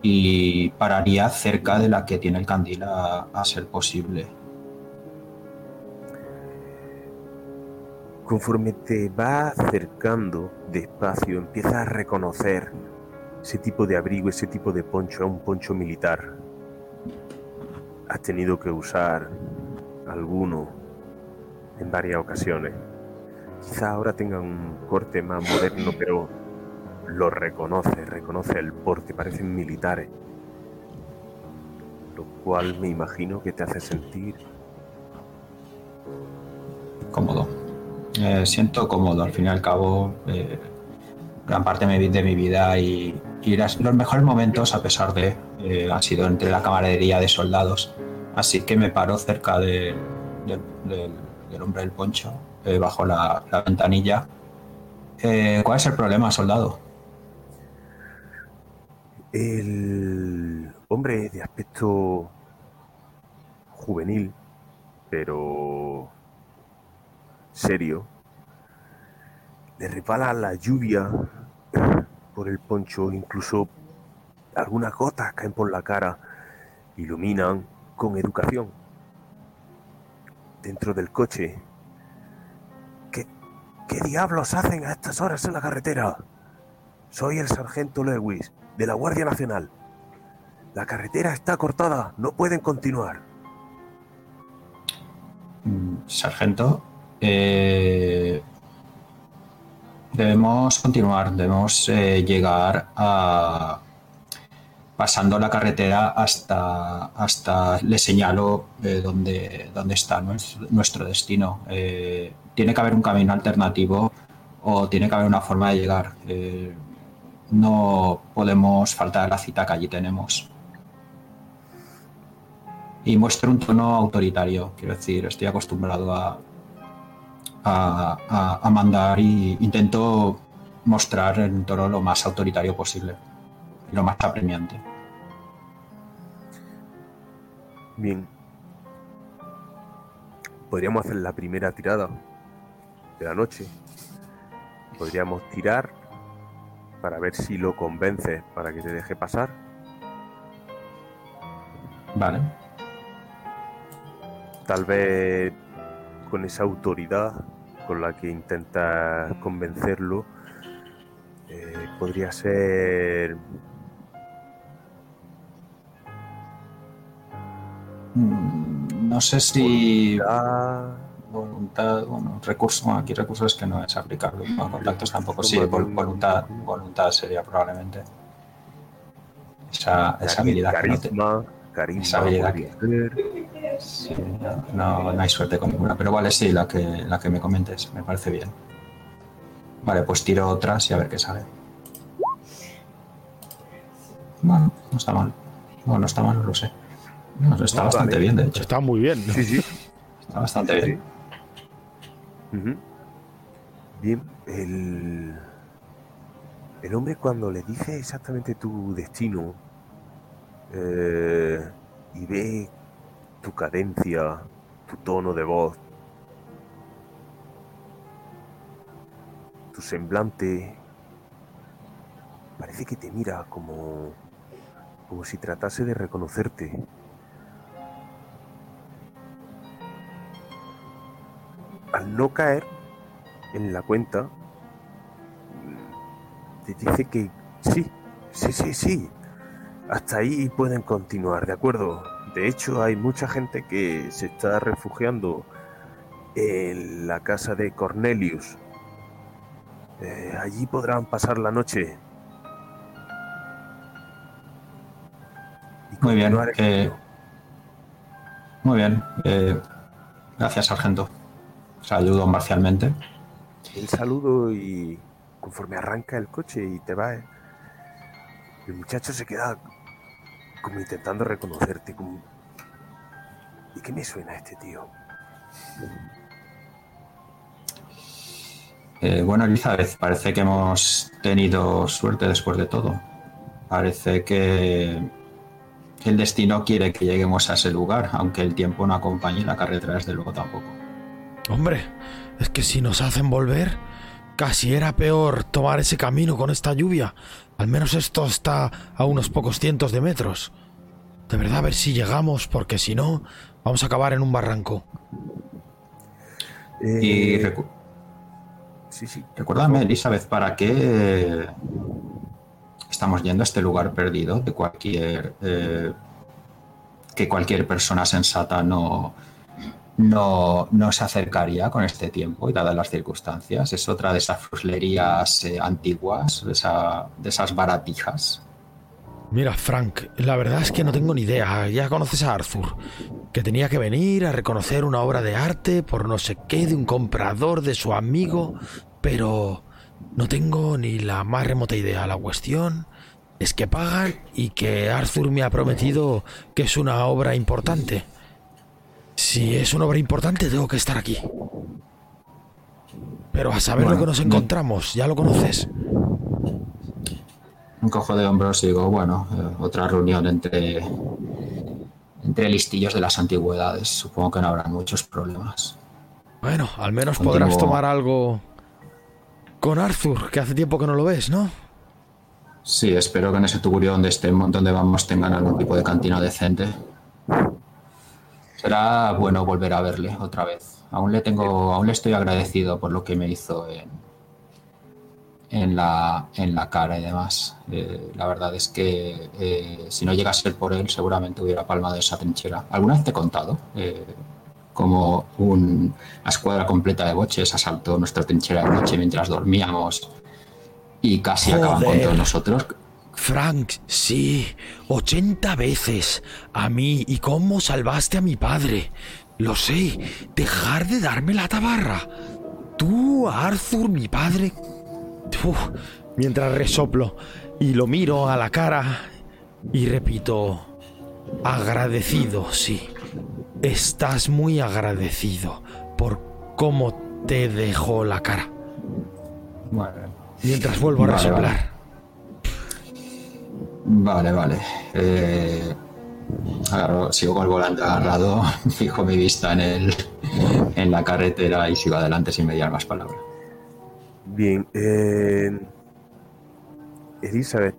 y pararía cerca de la que tiene el candil a, a ser posible. Conforme te va acercando despacio, empiezas a reconocer ese tipo de abrigo, ese tipo de poncho, un poncho militar. Has tenido que usar alguno en varias ocasiones. Quizá ahora tenga un corte más moderno, pero lo reconoce, reconoce el porte, parecen militares. Lo cual me imagino que te hace sentir Cómodo. Eh, siento cómodo, al fin y al cabo, eh, gran parte de mi vida y, y los mejores momentos, a pesar de, eh, han sido entre la camaradería de soldados. Así que me paro cerca de- del- hombre del poncho, eh, bajo la, la ventanilla. Eh, ¿Cuál es el problema, soldado? El hombre de aspecto juvenil, pero serio, le resbala la lluvia por el poncho, incluso algunas gotas caen por la cara, iluminan con educación. Dentro del coche, ¿qué, qué diablos hacen a estas horas en la carretera? Soy el sargento Lewis, de la Guardia Nacional. La carretera está cortada, no pueden continuar. Mm, Sargento, eh, debemos continuar, debemos eh, llegar a pasando la carretera hasta, hasta le señalo eh, dónde, está nuestro, destino. Eh, tiene que haber un camino alternativo o tiene que haber una forma de llegar. Eh, no podemos faltar a la cita que allí tenemos. Y muestro un tono autoritario, quiero decir, estoy acostumbrado a, a, a- a mandar y intento mostrar el tono lo más autoritario posible, y lo más apremiante. Bien. Podríamos hacer la primera tirada de la noche. Podríamos tirar para ver si lo convences para que te deje pasar. Vale. Tal vez con esa autoridad con la que intentas convencerlo, eh, podría ser Mm, No sé si voluntad, bueno, recursos, bueno, aquí recursos que no es aplicable, bueno, contactos tampoco, sí, vol- voluntad, voluntad sería probablemente esa, esa habilidad que no te- carisma, carisma, esa habilidad. Sí, no, no- no hay suerte con ninguna, pero vale, sí, la que, la que me comentes, me parece bien. Vale, pues tiro otras y a ver qué sale. Bueno, no está mal. Bueno, no está mal, no lo sé. No, está bastante vale. bien, de hecho. Está muy bien. Sí, sí. Está bastante bien. Bien, el, el hombre cuando le dice exactamente tu destino eh, y ve tu cadencia, tu tono de voz, tu semblante, parece que te mira como, como si tratase de reconocerte. Al no caer en la cuenta, te dice que sí, sí, sí, sí. Hasta ahí pueden continuar, ¿de acuerdo? De hecho, hay mucha gente que se está refugiando en la casa de Cornelius. Eh, allí podrán pasar la noche. Y Muy bien, eh. Muy bien. eh, gracias, sargento. Saludo marcialmente. El saludo y conforme arranca el coche y te va, el muchacho se queda como intentando reconocerte. Como... ¿Y qué me suena este tío? Eh, bueno, Elizabeth, parece que hemos tenido suerte después de todo. Parece que el destino quiere que lleguemos a ese lugar, aunque el tiempo no acompañe la carretera, desde luego tampoco. Hombre, es que si nos hacen volver, casi era peor tomar ese camino con esta lluvia. Al menos esto está a unos pocos cientos de metros. De verdad, a ver si llegamos, porque si no, vamos a acabar en un barranco. Y Eh, recu- sí, sí. recuérdame, Elizabeth, ¿para qué estamos yendo a este lugar perdido de cualquier eh, que cualquier persona sensata no, no, no se acercaría con este tiempo y dadas las circunstancias? Es otra de esas fruslerías eh, antiguas, de, esa- de esas baratijas. Mira, Frank, la verdad es que no tengo ni idea. Ya conoces a Arthur, que tenía que venir a reconocer una obra de arte por no sé qué de un comprador de su amigo, pero no tengo ni la más remota idea. La cuestión es que pagan y que Arthur me ha prometido que es una obra importante. Si es una obra importante, tengo que estar aquí. Pero a saber lo Bueno, que nos no- encontramos, ya lo conoces. Un cojo de hombros y digo, bueno, eh, otra reunión entre, entre listillos de las antigüedades. Supongo que no habrá muchos problemas. Bueno, al menos podrás tomar algo con Arthur, que hace tiempo que no lo ves, ¿no? Sí, espero que en ese tugurio donde estemos, donde vamos, tengan algún tipo de cantina decente. Será bueno volver a verle otra vez. Aún le tengo, aún le estoy agradecido por lo que me hizo en, en la, en la cara y demás. Eh, la verdad es que eh, si no llega a ser por él, seguramente hubiera palmado esa trinchera. ¿Alguna vez te he contado? eh, como una escuadra completa de boches asaltó nuestra trinchera de noche mientras dormíamos y casi acaban con Joder. todos nosotros. Frank, sí, 80 veces. A mí y cómo salvaste a mi padre. Lo sé, dejar de darme la tabarra. Tú, Arthur, mi padre. Uf, mientras resoplo y lo miro a la cara y repito, agradecido, sí. Estás muy agradecido por cómo te dejó la cara. Mientras vuelvo a Vale, resoplar. vale, vale. Eh, agarro- sigo con el volante agarrado, fijo mi vista en, el, en la carretera y sigo adelante sin mediar más palabras. Bien, eh, Elizabeth.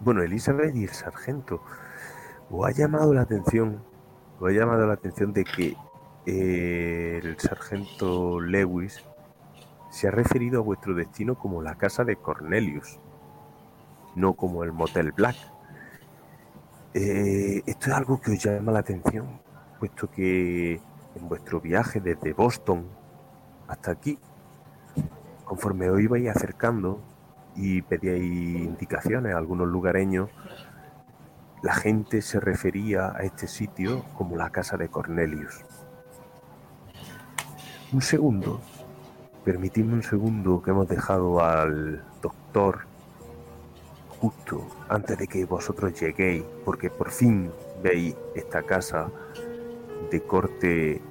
Bueno, Elizabeth y el sargento. ¿Os ha llamado la atención? ¿Os ha llamado la atención de que eh, el sargento Lewis se ha referido a vuestro destino como la casa de Cornelius, no como el Motel Black? Eh, esto es algo que os llama la atención, puesto que en vuestro viaje desde Boston hasta aquí, conforme os ibais acercando y pedíais indicaciones a algunos lugareños, la gente se refería a este sitio como la casa de Cornelius. Un segundo, permitidme un segundo que hemos dejado al doctor justo antes de que vosotros lleguéis, porque por fin veis esta casa de corte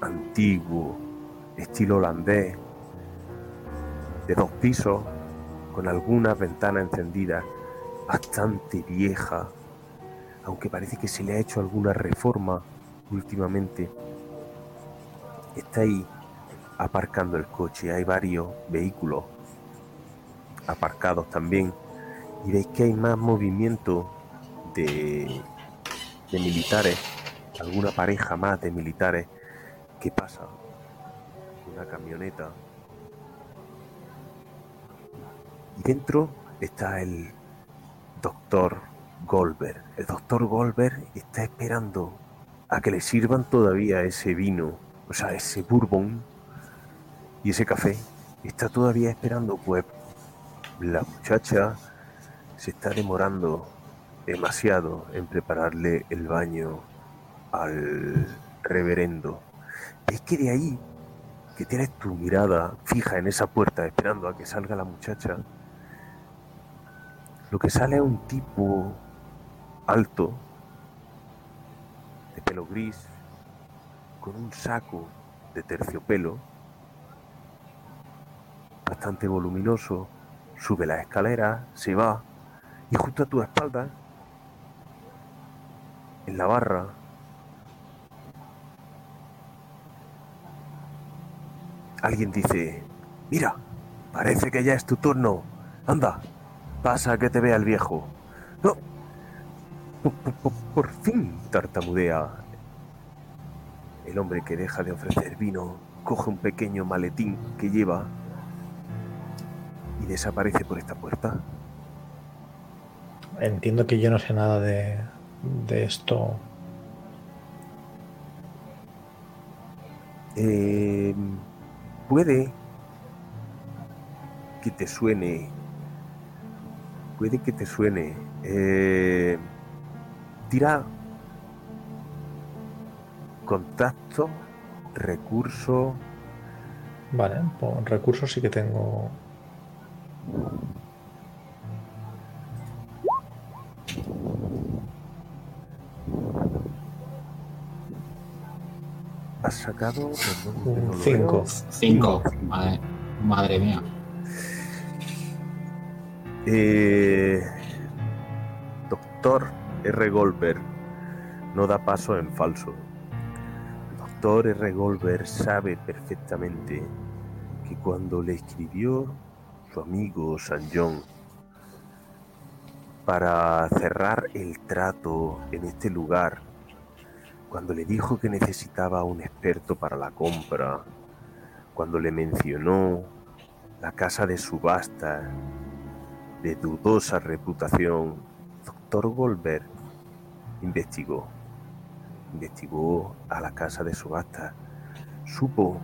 antiguo, estilo holandés, de dos pisos, con algunas ventanas encendidas, bastante vieja, aunque parece que se le ha hecho alguna reforma últimamente. Está ahí aparcando el coche, hay varios vehículos aparcados también. Y veis que hay más movimiento de, militares, alguna pareja más de militares que pasa una camioneta. Y dentro está el doctor Goldberg. El doctor Goldberg está esperando a que le sirvan todavía ese vino, o sea, ese bourbon y ese café. Está todavía esperando, pues la muchacha se está demorando demasiado en prepararle el baño al reverendo. Es que de ahí, que tienes tu mirada fija en esa puerta esperando a que salga la muchacha, lo que sale es un tipo alto, de pelo gris, con un saco de terciopelo, bastante voluminoso, sube la escalera, se va, y justo a tu espalda, en la barra, alguien dice, mira, parece que ya es tu turno, anda, pasa que te vea el viejo. No, por- por fin tartamudea. El hombre que deja de ofrecer vino coge un pequeño maletín que lleva y desaparece por esta puerta. Entiendo que yo no sé nada de, de esto. Eh, puede que te suene. Puede que te suene. Eh, tira contacto, recurso. Vale, por recursos sí que tengo. Has sacado. perdón, que Un no lo cinco. veo. Cinco. Madre, madre mía. Eh, doctor R. Goldberg no da paso en falso. Doctor R. Goldberg sabe perfectamente que cuando le escribió amigo San John para cerrar el trato en este lugar, cuando le dijo que necesitaba un experto para la compra, cuando le mencionó la casa de subasta de dudosa reputación, Dr. Goldberg investigó. Investigó a la casa de subasta. Supo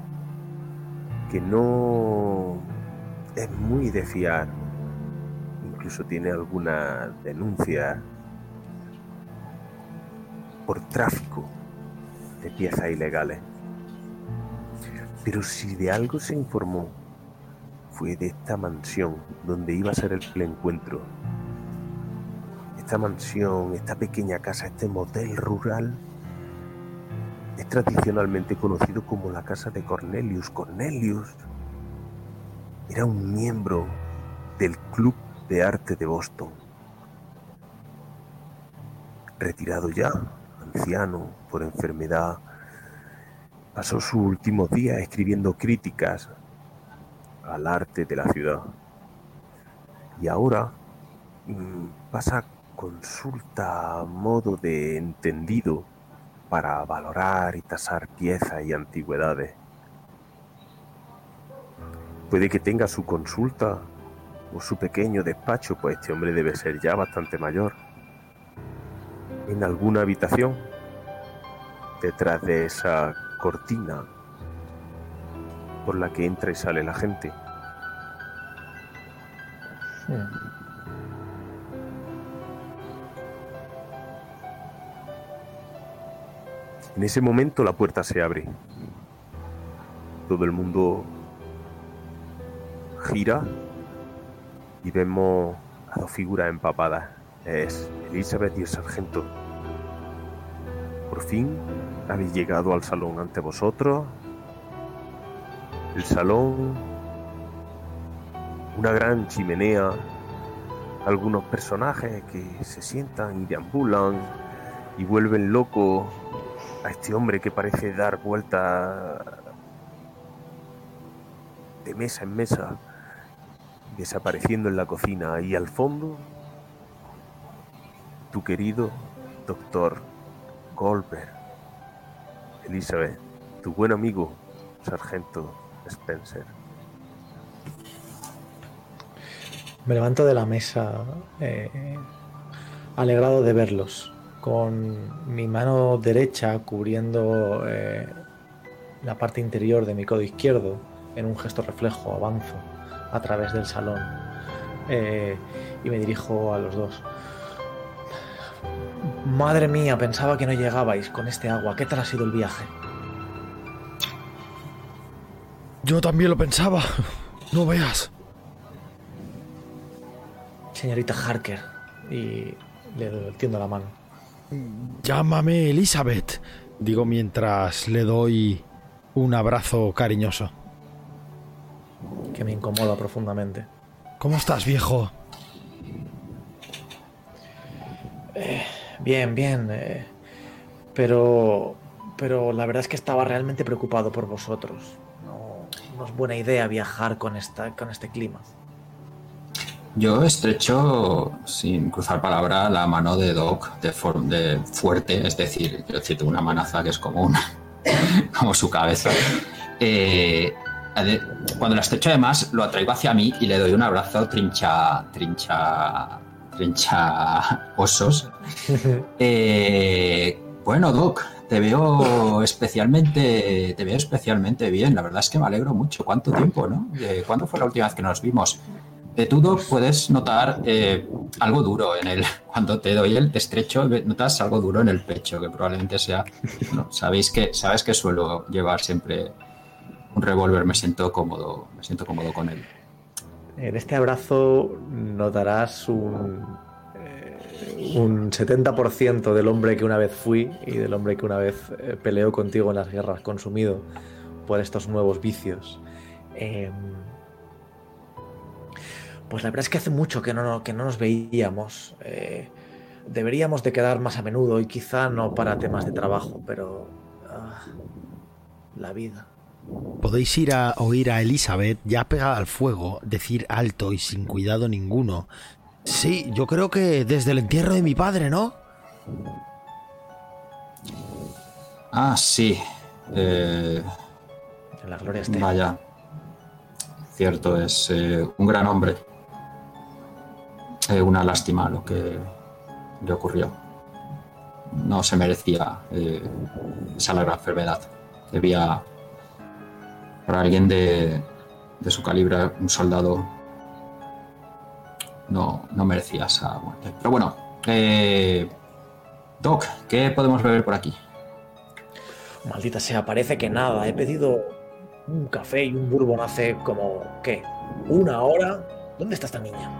que no es muy de fiar. Incluso tiene alguna denuncia por tráfico de piezas ilegales. Pero si de algo se informó, fue de esta mansión donde iba a ser el encuentro. Esta mansión, esta pequeña casa, este motel rural es tradicionalmente conocido como la casa de Cornelius. Cornelius era un miembro del Club de Arte de Boston. Retirado ya, anciano por enfermedad, pasó sus últimos días escribiendo críticas al arte de la ciudad. Y ahora mm, pasa consulta a modo de entendido para valorar y tasar piezas y antigüedades. Puede que tenga su consulta o su pequeño despacho, pues este hombre debe ser ya bastante mayor. En alguna habitación, detrás de esa cortina por la que entra y sale la gente. En ese momento la puerta se abre. Todo el mundo gira y vemos a dos figuras empapadas. Es Elizabeth y el sargento. Por fin habéis llegado al salón ante vosotros. El salón, una gran chimenea, algunos personajes que se sientan y deambulan y vuelven loco a este hombre que parece dar vuelta de mesa en mesa, desapareciendo en la cocina y al fondo tu querido doctor Goldberg, Elizabeth, tu buen amigo, sargento Spencer. Me levanto de la mesa eh, alegrado de verlos, con mi mano derecha cubriendo eh, la parte interior de mi codo izquierdo, en un gesto reflejo avanzo a través del salón eh, y me dirijo a los dos. Madre mía, pensaba que no llegabais con este agua. ¿Qué tal ha sido el viaje? Yo también lo pensaba. No veas. Señorita Harker. Y le tiendo la mano. Llámame Elizabeth, digo mientras le doy un abrazo cariñoso. Que me incomoda profundamente. ¿Cómo estás, viejo? Eh, bien, bien. eh, pero. Pero la verdad es que estaba realmente preocupado por vosotros. No, no es buena idea viajar con, esta, con este clima. Yo estrecho, sin cruzar palabra, la mano de Doc de, fuerte, es decir, quiero decir, una manaza que es como una, como su cabeza. Eh, cuando la estrecho además, lo atraigo hacia mí y le doy un abrazo trincha, trincha, trincha osos. Eh, bueno, Doc, te veo especialmente, te veo especialmente bien. La verdad es que me alegro mucho. ¿Cuánto tiempo, no? Eh, ¿Cuándo fue la última vez que nos vimos? De tú, Doc, puedes notar eh, algo duro en el. Cuando te doy el estrecho, notas algo duro en el pecho, que probablemente sea. sabéis que sabes que suelo llevar siempre un revólver. Me siento cómodo, me siento cómodo con él. En este abrazo notarás un, eh, un 70% del hombre que una vez fui y del hombre que una vez eh, peleó contigo en las guerras, consumido por estos nuevos vicios. Eh, pues la verdad es que hace mucho que no, que no nos veíamos. Eh, deberíamos de quedar más a menudo y quizá no para temas de trabajo, pero... ah, la vida. Podéis ir a oír a Elizabeth ya pegada al fuego, decir alto y sin cuidado ninguno. Sí, yo creo que desde el entierro de mi padre, ¿no? Ah, sí. Eh, En la gloria esté. Vaya. Cierto, es eh, un gran hombre. Eh, una lástima lo que le ocurrió. No se merecía eh, esa larga enfermedad. Debía, para alguien de, de su calibre, un soldado, no, no merecía esa muerte. Pero bueno, eh, Doc, ¿qué podemos beber por aquí? Maldita sea, parece que nada. He pedido un café y un bourbon hace como, ¿qué? ¿Una hora? ¿Dónde está esta niña?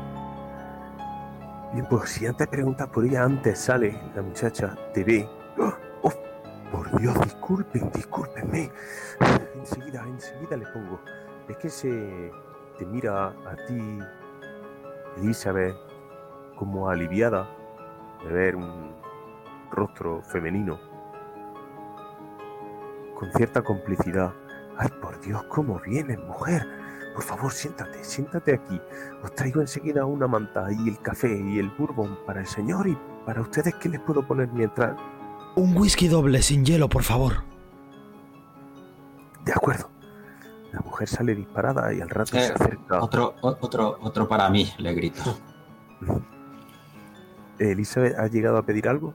Bien, pues si antes preguntas por ella, antes sale la muchacha, te ve. ¡Oh! Por Dios, disculpen, discúlpenme. Enseguida, enseguida le pongo. Es que se te mira a ti, Elizabeth, como aliviada de ver un rostro femenino. Con cierta complicidad. Ay, por Dios, ¿cómo vienes, mujer? Por favor, siéntate, siéntate aquí. Os traigo enseguida una manta y el café y el bourbon para el señor y para ustedes, ¿qué les puedo poner mientras? Un whisky doble sin hielo, por favor. De acuerdo. La mujer sale disparada y al rato Eh, se acerca. Otro, otro, otro para mí, le grito. ¿Elizabeth ha llegado a pedir algo?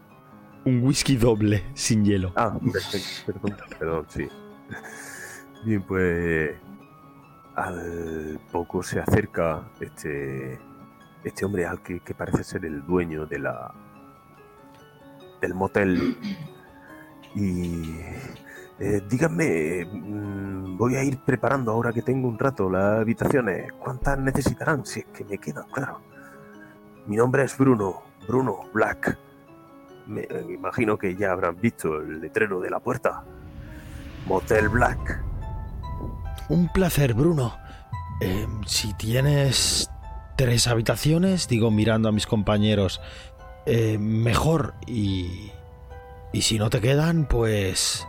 Un whisky doble sin hielo. Ah, perfecto, perdón, perdón, sí. Bien, pues al poco se acerca este este hombre al que, que parece ser el dueño de la del motel y eh, díganme, mm, voy a ir preparando ahora que tengo un rato las habitaciones. ¿Cuántas necesitarán? Si es que me quedan, claro. Mi nombre es Bruno, Bruno Black. Me me imagino que ya habrán visto el letrero de la puerta. Motel Black. Un placer, Bruno. Eh, si tienes tres habitaciones, digo mirando a mis compañeros, eh, mejor. Y, y si no te quedan, pues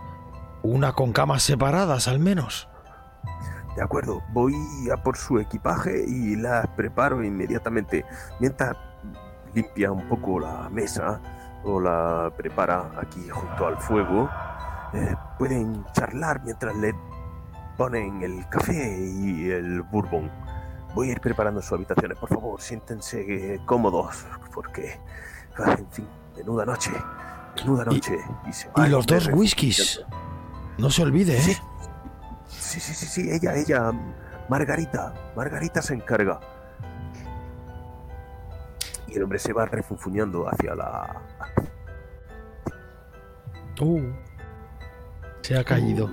una con camas separadas al menos. De acuerdo, voy a por su equipaje y las preparo inmediatamente. Mientras limpia un poco la mesa o la prepara aquí junto al fuego, eh, pueden charlar mientras le ponen el café y el bourbon. Voy a ir preparando sus habitaciones, por favor, siéntense cómodos, porque, en fin, menuda noche, menuda noche. Y, se Y va los dos whiskies. No se olvide, ¿eh? Sí. Sí, sí, sí, ella, ella, Margarita, Margarita se encarga. Y el hombre se va refunfuñando hacia la... Uh, se ha caído.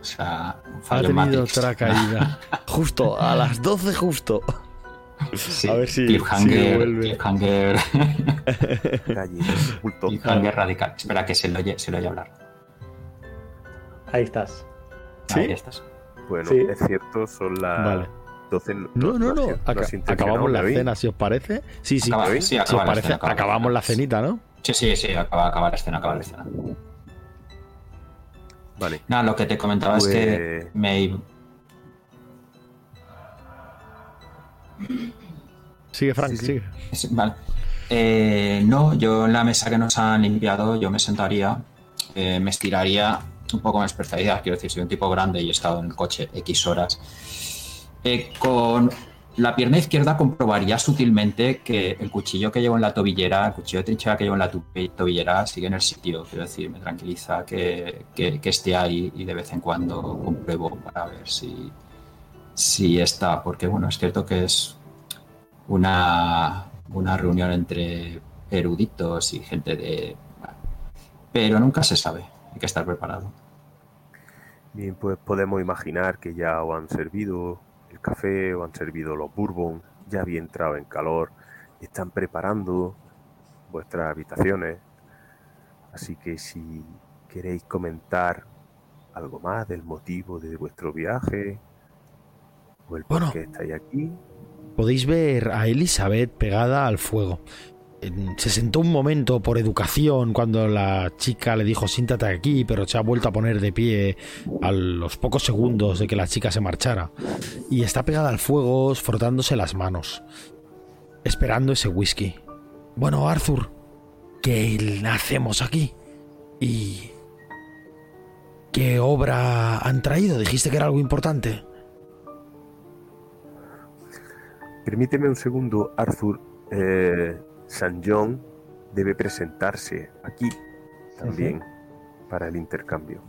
O sea, Ha tenido otra caída. Justo, a las 12 justo. Sí, A ver si- cliffhanger, si cliffhanger, cliffhanger radical. Espera que se lo oye, se lo oye hablar. Ahí estás. ¿Sí? Ahí estás. Bueno, Sí. es cierto, son las Vale. 12... No, no, no. acabamos la ¿me oís? cena, si os parece. Sí, sí. Acaba- sí, Si os la parece, escena, acaba la acabamos la escena. cenita, ¿no? Sí, sí, sí, acaba, acaba la escena, acaba la escena. Vale, Nada, lo que te comentaba es que pues... me, Sigue, Frank, Sí, sigue. Vale. Eh, no, yo en la mesa que nos han limpiado, yo me sentaría, eh, me estiraría un poco más especialidad. Quiero decir, soy un tipo grande y he estado en el coche X horas. Eh, con la pierna izquierda comprobaría sutilmente que el cuchillo que llevo en la tobillera, el cuchillo de trinchera que llevo en la tobillera sigue en el sitio. Quiero decir, me tranquiliza que, que- que esté ahí y de vez en cuando compruebo para ver si, si está. Porque bueno, es cierto que es una, una reunión entre eruditos y gente de... Pero nunca se sabe, hay que estar preparado. Bien, pues podemos imaginar que ya os han servido el café, o han servido los bourbon, ya había entrado en calor, están preparando vuestras habitaciones. Así que si queréis comentar algo más del motivo de vuestro viaje, o el por Bueno. qué estáis aquí, Podéis ver a Elizabeth pegada al fuego. Se sentó un momento por educación cuando la chica le dijo siéntate aquí, pero se ha vuelto a poner de pie a los pocos segundos de que la chica se marchara. Y está pegada al fuego, frotándose las manos, esperando ese whisky. Bueno, Arthur, ¿qué hacemos aquí? ¿Y qué obra han traído? Dijiste que era algo importante. Permíteme un segundo, Arthur. Eh, San John debe presentarse aquí también para el intercambio.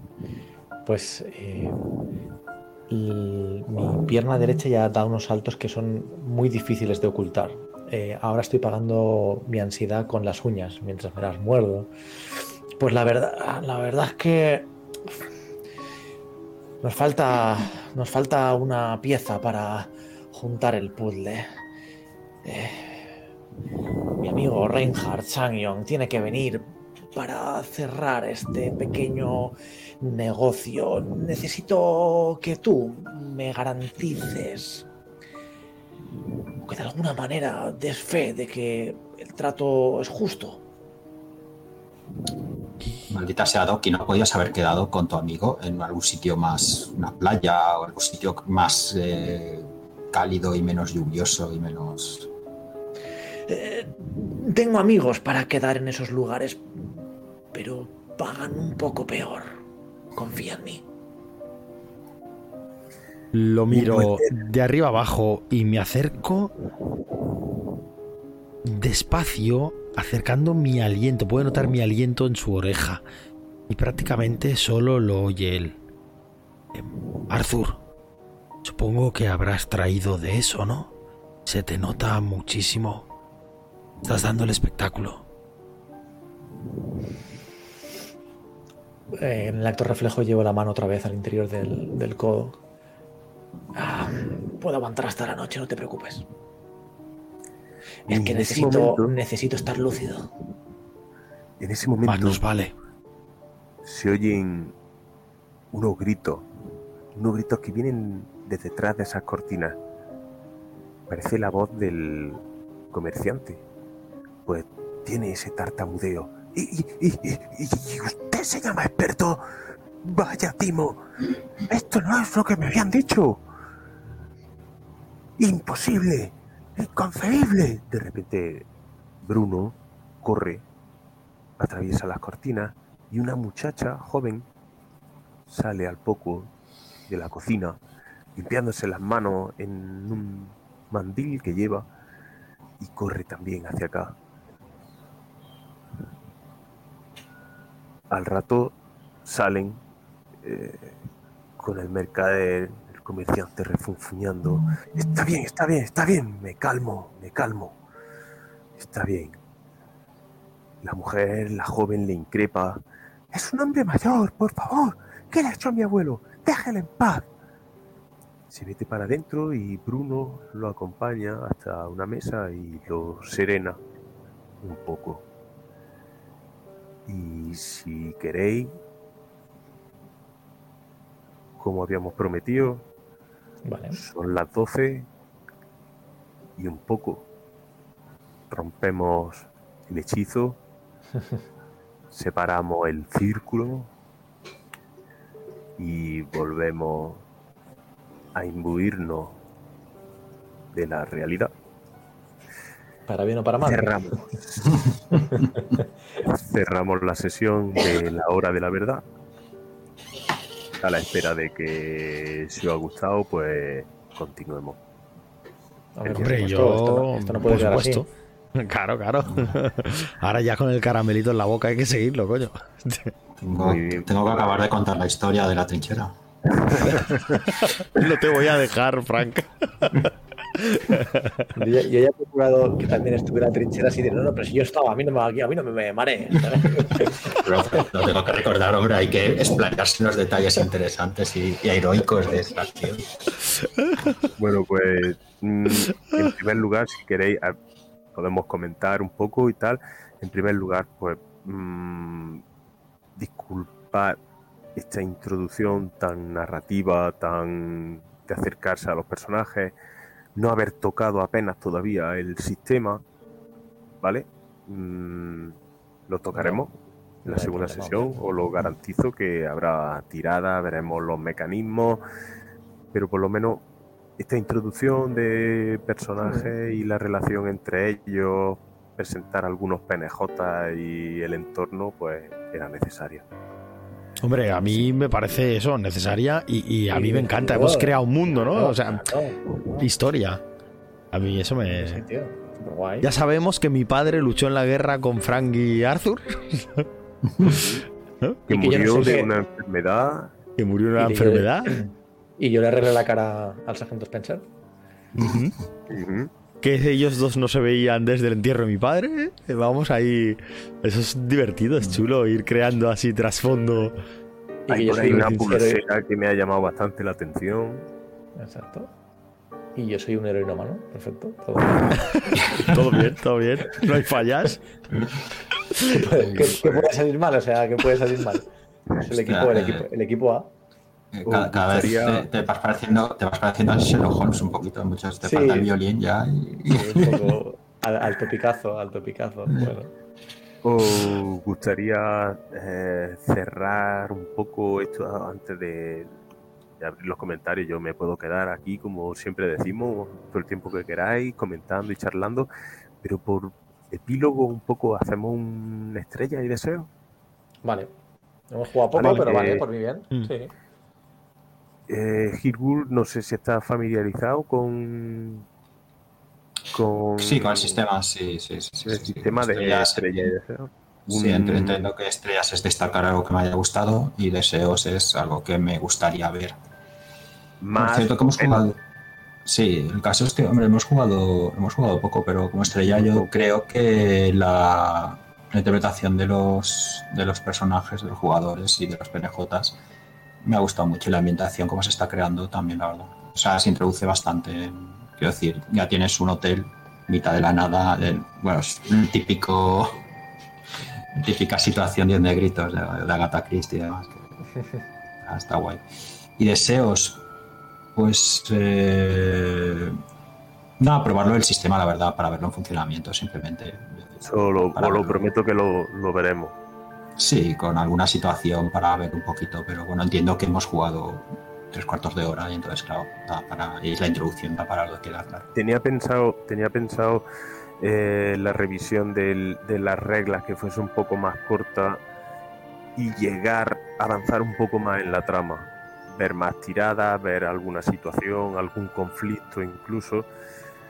Pues eh, mi pierna derecha ya da unos saltos que son muy difíciles de ocultar. Eh, ahora estoy pagando mi ansiedad con las uñas mientras me las muerdo. Pues la verdad, la verdad es que nos falta, nos falta una pieza para juntar el puzzle. Eh, mi amigo Reinhard Changyong tiene que venir para cerrar este pequeño negocio. Necesito que tú me garantices que de alguna manera des fe de que el trato es justo. Maldita sea Doc, y no podías haber quedado con tu amigo en algún sitio más, una playa o algún sitio más eh, cálido y menos lluvioso y menos. Eh, tengo amigos para quedar en esos lugares, pero pagan un poco peor. Confía en mí. Lo miro de arriba abajo y me acerco despacio, acercando mi aliento. Puedo notar mi aliento en su oreja. Y prácticamente solo lo oye él. Em, Arthur, supongo que habrás traído de eso, ¿no? Se te nota muchísimo. Estás dando el espectáculo. En el acto reflejo llevo la mano otra vez al interior del, del codo. Ah, puedo aguantar hasta la noche, no te preocupes. Es que necesito, momento- necesito estar lúcido. En ese momento Más nos vale. se oyen unos gritos, unos gritos que vienen de detrás de esas cortinas. Parece la voz del comerciante. Pues tiene ese tartamudeo. ¿Y, y, y- y- y usted se llama experto? Vaya, Timo. Esto no es lo que me habían dicho. Imposible. Inconcebible. De repente, Bruno corre, atraviesa las cortinas y una muchacha joven sale al poco de la cocina, limpiándose las manos en un mandil que lleva y corre también hacia acá. Al rato salen eh, con el mercader, el comerciante refunfuñando. Está bien, está bien, está bien, me calmo, me calmo. Está bien. La mujer, la joven, le increpa. Es un hombre mayor, por favor. ¿Qué le ha hecho a mi abuelo? Déjale en paz. Se mete para adentro y Bruno lo acompaña hasta una mesa y lo serena un poco. Y si queréis, como habíamos prometido, Vale. son las 12 y un poco. Rompemos el hechizo, separamos el círculo y volvemos a imbuirnos de la realidad. Para bien o para mal. Cerramos. Cerramos la sesión de la hora de la verdad. A la espera de que si os ha gustado, pues continuemos. A ver, Hombre, pues yo. esto, esto no, esto no puede por así. Claro, claro. Ahora ya con el caramelito en la boca hay que seguirlo, coño. Tengo, que acabar de contar la historia de la trinchera. No te voy a dejar, Frank. Yo, ya- yo ya he procurado que también estuviera en trincheras y de no, no, pero si yo estaba, a mí no me, aquí, a mí no me, me. Pero lo tengo que recordar, hombre, hay que explayarse en los detalles interesantes y, y heroicos de esta acción. Bueno, pues mm, en primer lugar, si queréis, podemos comentar un poco y tal. En primer lugar, pues mm, disculpar esta introducción tan narrativa, tan de acercarse a los personajes, no haber tocado apenas todavía el sistema, ¿vale? Mm, lo tocaremos en la segunda sesión, os lo garantizo que habrá tirada, veremos los mecanismos, pero por lo menos esta introducción de personajes y la relación entre ellos, presentar algunos PNJ y el entorno, pues era necesario. Hombre, a mí me parece eso, necesaria y, y a mí me encanta. Hemos creado un mundo, ¿no? O sea, historia. A mí eso me. Ya sabemos que mi padre luchó en la guerra con Frank y Arthur, Que murió de una enfermedad. que murió de una enfermedad. Y yo le arreglé la cara al sargento Spencer. Que ellos dos no se veían desde el entierro de mi padre. ¿eh? Vamos ahí. Eso es divertido, es chulo ir creando así trasfondo. Y que Hay yo por ahí soy una un pulsera que me ha llamado bastante la atención. Exacto. Y yo soy un heroíno humano. Perfecto. Todo bien. Todo bien, todo bien. No hay fallas. ¿Qué, puede, salir mal? O sea, ¿qué puede salir mal? Es el equipo, el equipo, el equipo A. Eh, Cada, cada vez te, te vas pareciendo, te vas pareciendo a Sherlock Holmes un poquito. Muchos te Sí. falta el violín ya. y- un poco al, al topicazo, al topicazo. Bueno. ¿Os gustaría eh, cerrar un poco esto antes de, de abrir los comentarios? Yo me puedo quedar aquí, como siempre decimos, todo el tiempo que queráis, comentando y charlando, pero por epílogo un poco hacemos una estrella y deseo. Vale. Hemos jugado poco, Vale, pero eh, vale, por mi bien. mm. Sí. Eh, no sé si está familiarizado con. con Sí, con el sistema, sí, sí, sí. sí, el sí, sí, sistema con de estrellas, estrella y deseo. Sí, Un- ent- entiendo que estrellas es destacar algo que me haya gustado y deseos es algo que me gustaría ver. Más cierto, que hemos jugado. Sí, el caso es que, hombre, hemos jugado, hemos jugado poco, pero como estrella yo creo que la, la interpretación de los, de los personajes, de los jugadores y de los PNJs me ha gustado mucho y la ambientación, como se está creando también, la verdad. O sea, se introduce bastante. Quiero decir, ya tienes un hotel mitad de la nada, de- bueno, es un típico típica situación de negritos de, de Agatha Christie y demás. que- ah, está guay. Y deseos, pues eh, nada, probarlo el sistema, la verdad, para verlo en funcionamiento, simplemente. Eso lo, Para prometo que lo, lo veremos. Sí, con alguna situación para ver un poquito, pero bueno, entiendo que hemos jugado tres cuartos de hora y entonces, claro, da para, y la introducción da para lo que queda claro. Tenía pensado, tenía pensado eh, la revisión de las reglas que fuese un poco más corta y llegar a avanzar un poco más en la trama. Ver más tiradas, ver alguna situación, algún conflicto incluso.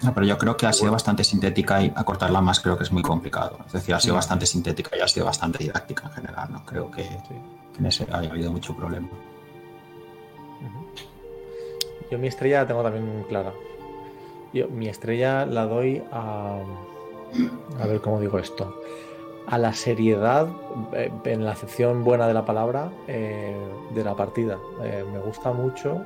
No, pero yo creo que ha sido bastante sintética y acortarla más creo que es muy complicado. Es decir, ha sido bastante sintética y ha sido bastante didáctica en general. No creo que, que en ese haya habido mucho problema. Yo mi estrella la tengo también clara. Yo mi estrella la doy a. A ver cómo digo esto. A la seriedad, eh, en la acepción buena de la palabra, eh, de la partida. Eh, me gusta mucho.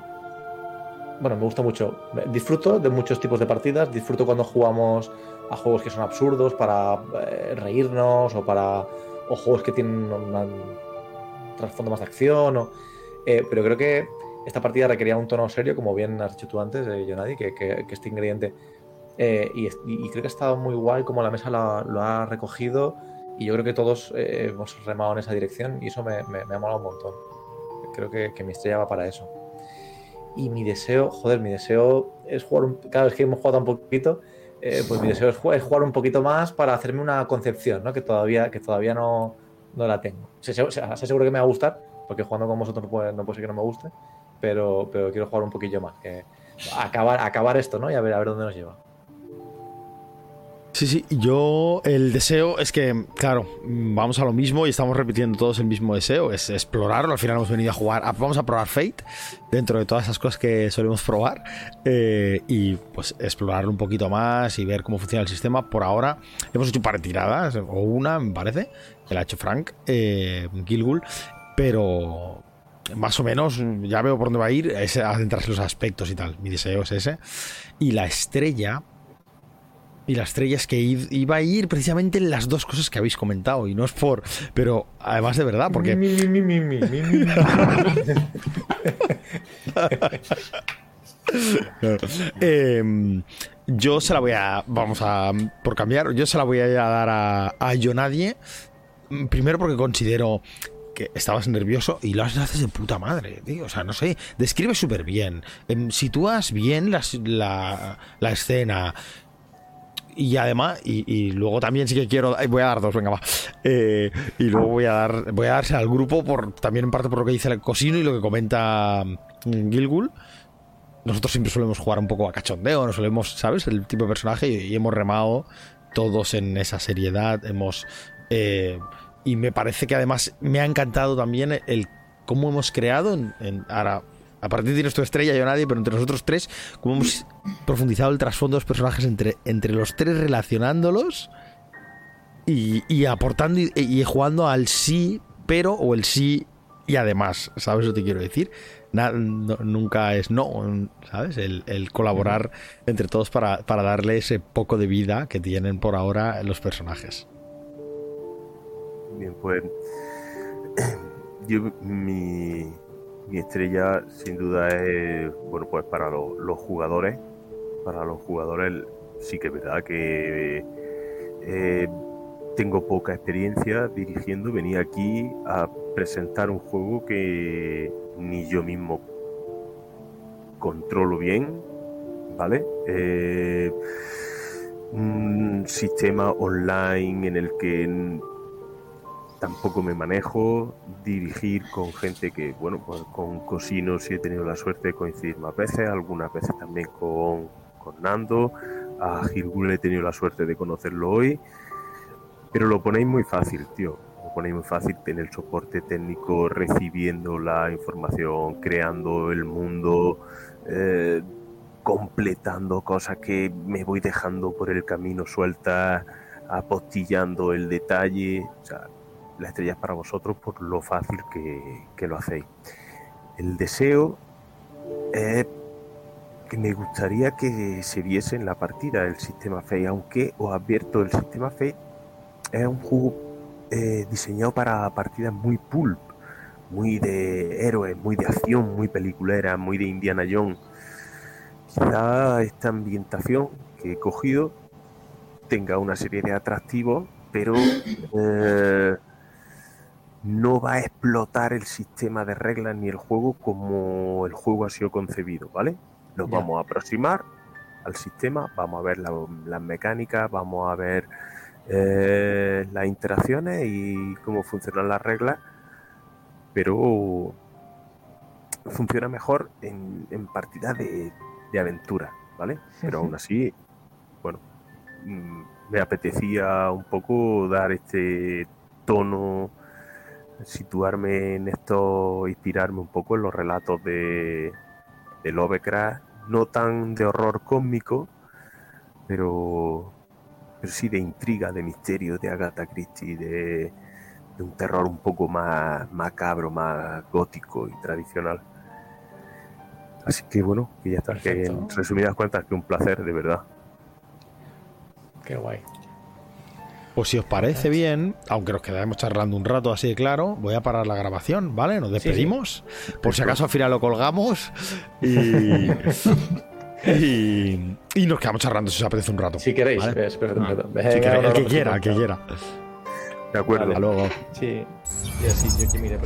Bueno, me gusta mucho. Disfruto de muchos tipos de partidas. Disfruto cuando jugamos a juegos que son absurdos para eh, reírnos o para. o juegos que tienen un trasfondo más de acción. o- eh, pero creo que esta partida requería un tono serio, como bien has dicho tú antes, eh, Jonadi, que, que- que este ingrediente. eh, y, y creo que ha estado muy guay como la mesa lo ha recogido. Y yo creo que todos eh, hemos remado en esa dirección y eso me, me- me ha molado un montón. Creo que, que mi estrella va para eso. Y mi deseo, joder, mi deseo es jugar un. Cada vez que hemos jugado un poquito, eh, pues mi deseo es jugar, un poquito más para hacerme una concepción, ¿no? Que todavía, que todavía no, no la tengo. Sé- sé seguro que me va a gustar, porque jugando con vosotros no puede, no puede ser que no me guste, pero, pero quiero jugar un poquillo más. Acabar, acabar esto, ¿no? Y a ver, a ver dónde nos lleva. Sí, sí, yo el deseo es que, claro, vamos a lo mismo y estamos repitiendo todos el mismo deseo, es explorarlo, al final hemos venido a jugar, vamos a probar Fate dentro de todas esas cosas que solemos probar eh, y pues explorarlo un poquito más y ver cómo funciona el sistema. Por ahora hemos hecho un par de tiradas, o una me parece, que la ha hecho Frank, eh, Gilgul, pero más o menos ya veo por dónde va a ir, es adentrarse en los aspectos y tal, mi deseo es ese. Y la estrella... Y la estrella es que iba a ir precisamente en las dos cosas que habéis comentado. Y no es por. Pero además de verdad, porque. Mi, mi, mi, eh, yo se la voy a. Vamos a. Por cambiar, yo se la voy a dar a, a Yo Nadie. Mm, Primero porque considero que estabas nervioso y lo haces de puta madre, tío. O sea, no sé. Describes súper bien. Em, sitúas bien las- la, la escena. Y además, y, luego también sí que quiero. Voy a dar dos, venga, va. Eh, y luego voy a dar. Voy a darse al grupo por también en parte por lo que dice el cosino y lo que comenta mm, Gilgul. Nosotros siempre solemos jugar un poco a cachondeo, no solemos, ¿sabes? El tipo de personaje y, hemos remado todos en esa seriedad. Hemos. eh, y me parece que además me ha encantado también el cómo hemos creado. En- ahora, aparte tienes tu estrella, yo nadie, pero entre nosotros tres, cómo hemos profundizado el trasfondo de los personajes entre, entre los tres, relacionándolos y, y aportando y, y jugando al sí, pero o el sí y además, ¿sabes lo que te quiero decir? Na- no- nunca es no, ¿sabes? El, el colaborar entre todos para, para darle ese poco de vida que tienen por ahora los personajes. Bien, pues yo mi, mi estrella sin duda es, bueno, pues para lo- los jugadores, para los jugadores sí que es verdad que eh, tengo poca experiencia dirigiendo, venía aquí a presentar un juego que ni yo mismo controlo bien, ¿vale? Eh, un sistema online en el que tampoco me manejo, dirigir con gente que, bueno, pues con Cosinos sí he tenido la suerte de coincidir más veces, algunas veces también con, con Nando, a Gilgul he tenido la suerte de conocerlo hoy, pero lo ponéis muy fácil, tío, lo ponéis muy fácil tener soporte técnico, recibiendo la información, creando el mundo, eh, completando cosas que me voy dejando por el camino sueltas, apostillando el detalle. O sea, la estrella es para vosotros por lo fácil que, lo hacéis. El deseo es que me gustaría que se viese en la partida el sistema Fate, aunque os advierto, el sistema Fate es un juego eh, diseñado para partidas muy pulp, muy de héroes, muy de acción, muy peliculera, muy de Indiana Jones quizá esta ambientación que he cogido tenga una serie de atractivos, pero eh, no va a explotar el sistema de reglas ni el juego como el juego ha sido concebido, ¿vale? Nos vamos a aproximar al sistema, vamos a ver las mecánicas, vamos a ver eh, las interacciones y cómo funcionan las reglas, pero funciona mejor en, en partidas de de aventura, ¿vale? Pero aún así, bueno, mm, me apetecía un poco dar este tono, situarme en esto, inspirarme un poco en los relatos de, de Lovecraft, no tan de horror cósmico, pero, pero sí de intriga, de misterio, de Agatha Christie, de, de un terror un poco más macabro, más gótico y tradicional. Así que bueno, que ya está. Que en resumidas cuentas, que un placer, de verdad. Qué guay. Pues si os parece bien, aunque nos quedaremos charlando un rato así de claro, voy a parar la grabación, ¿vale? Nos despedimos. Por si acaso al final lo colgamos. Y. y, nos quedamos charlando si os apetece un rato. Si queréis, ¿vale? si queréis el que quiera, el que quiera. De acuerdo. Hasta luego. Sí, y así yo que mire.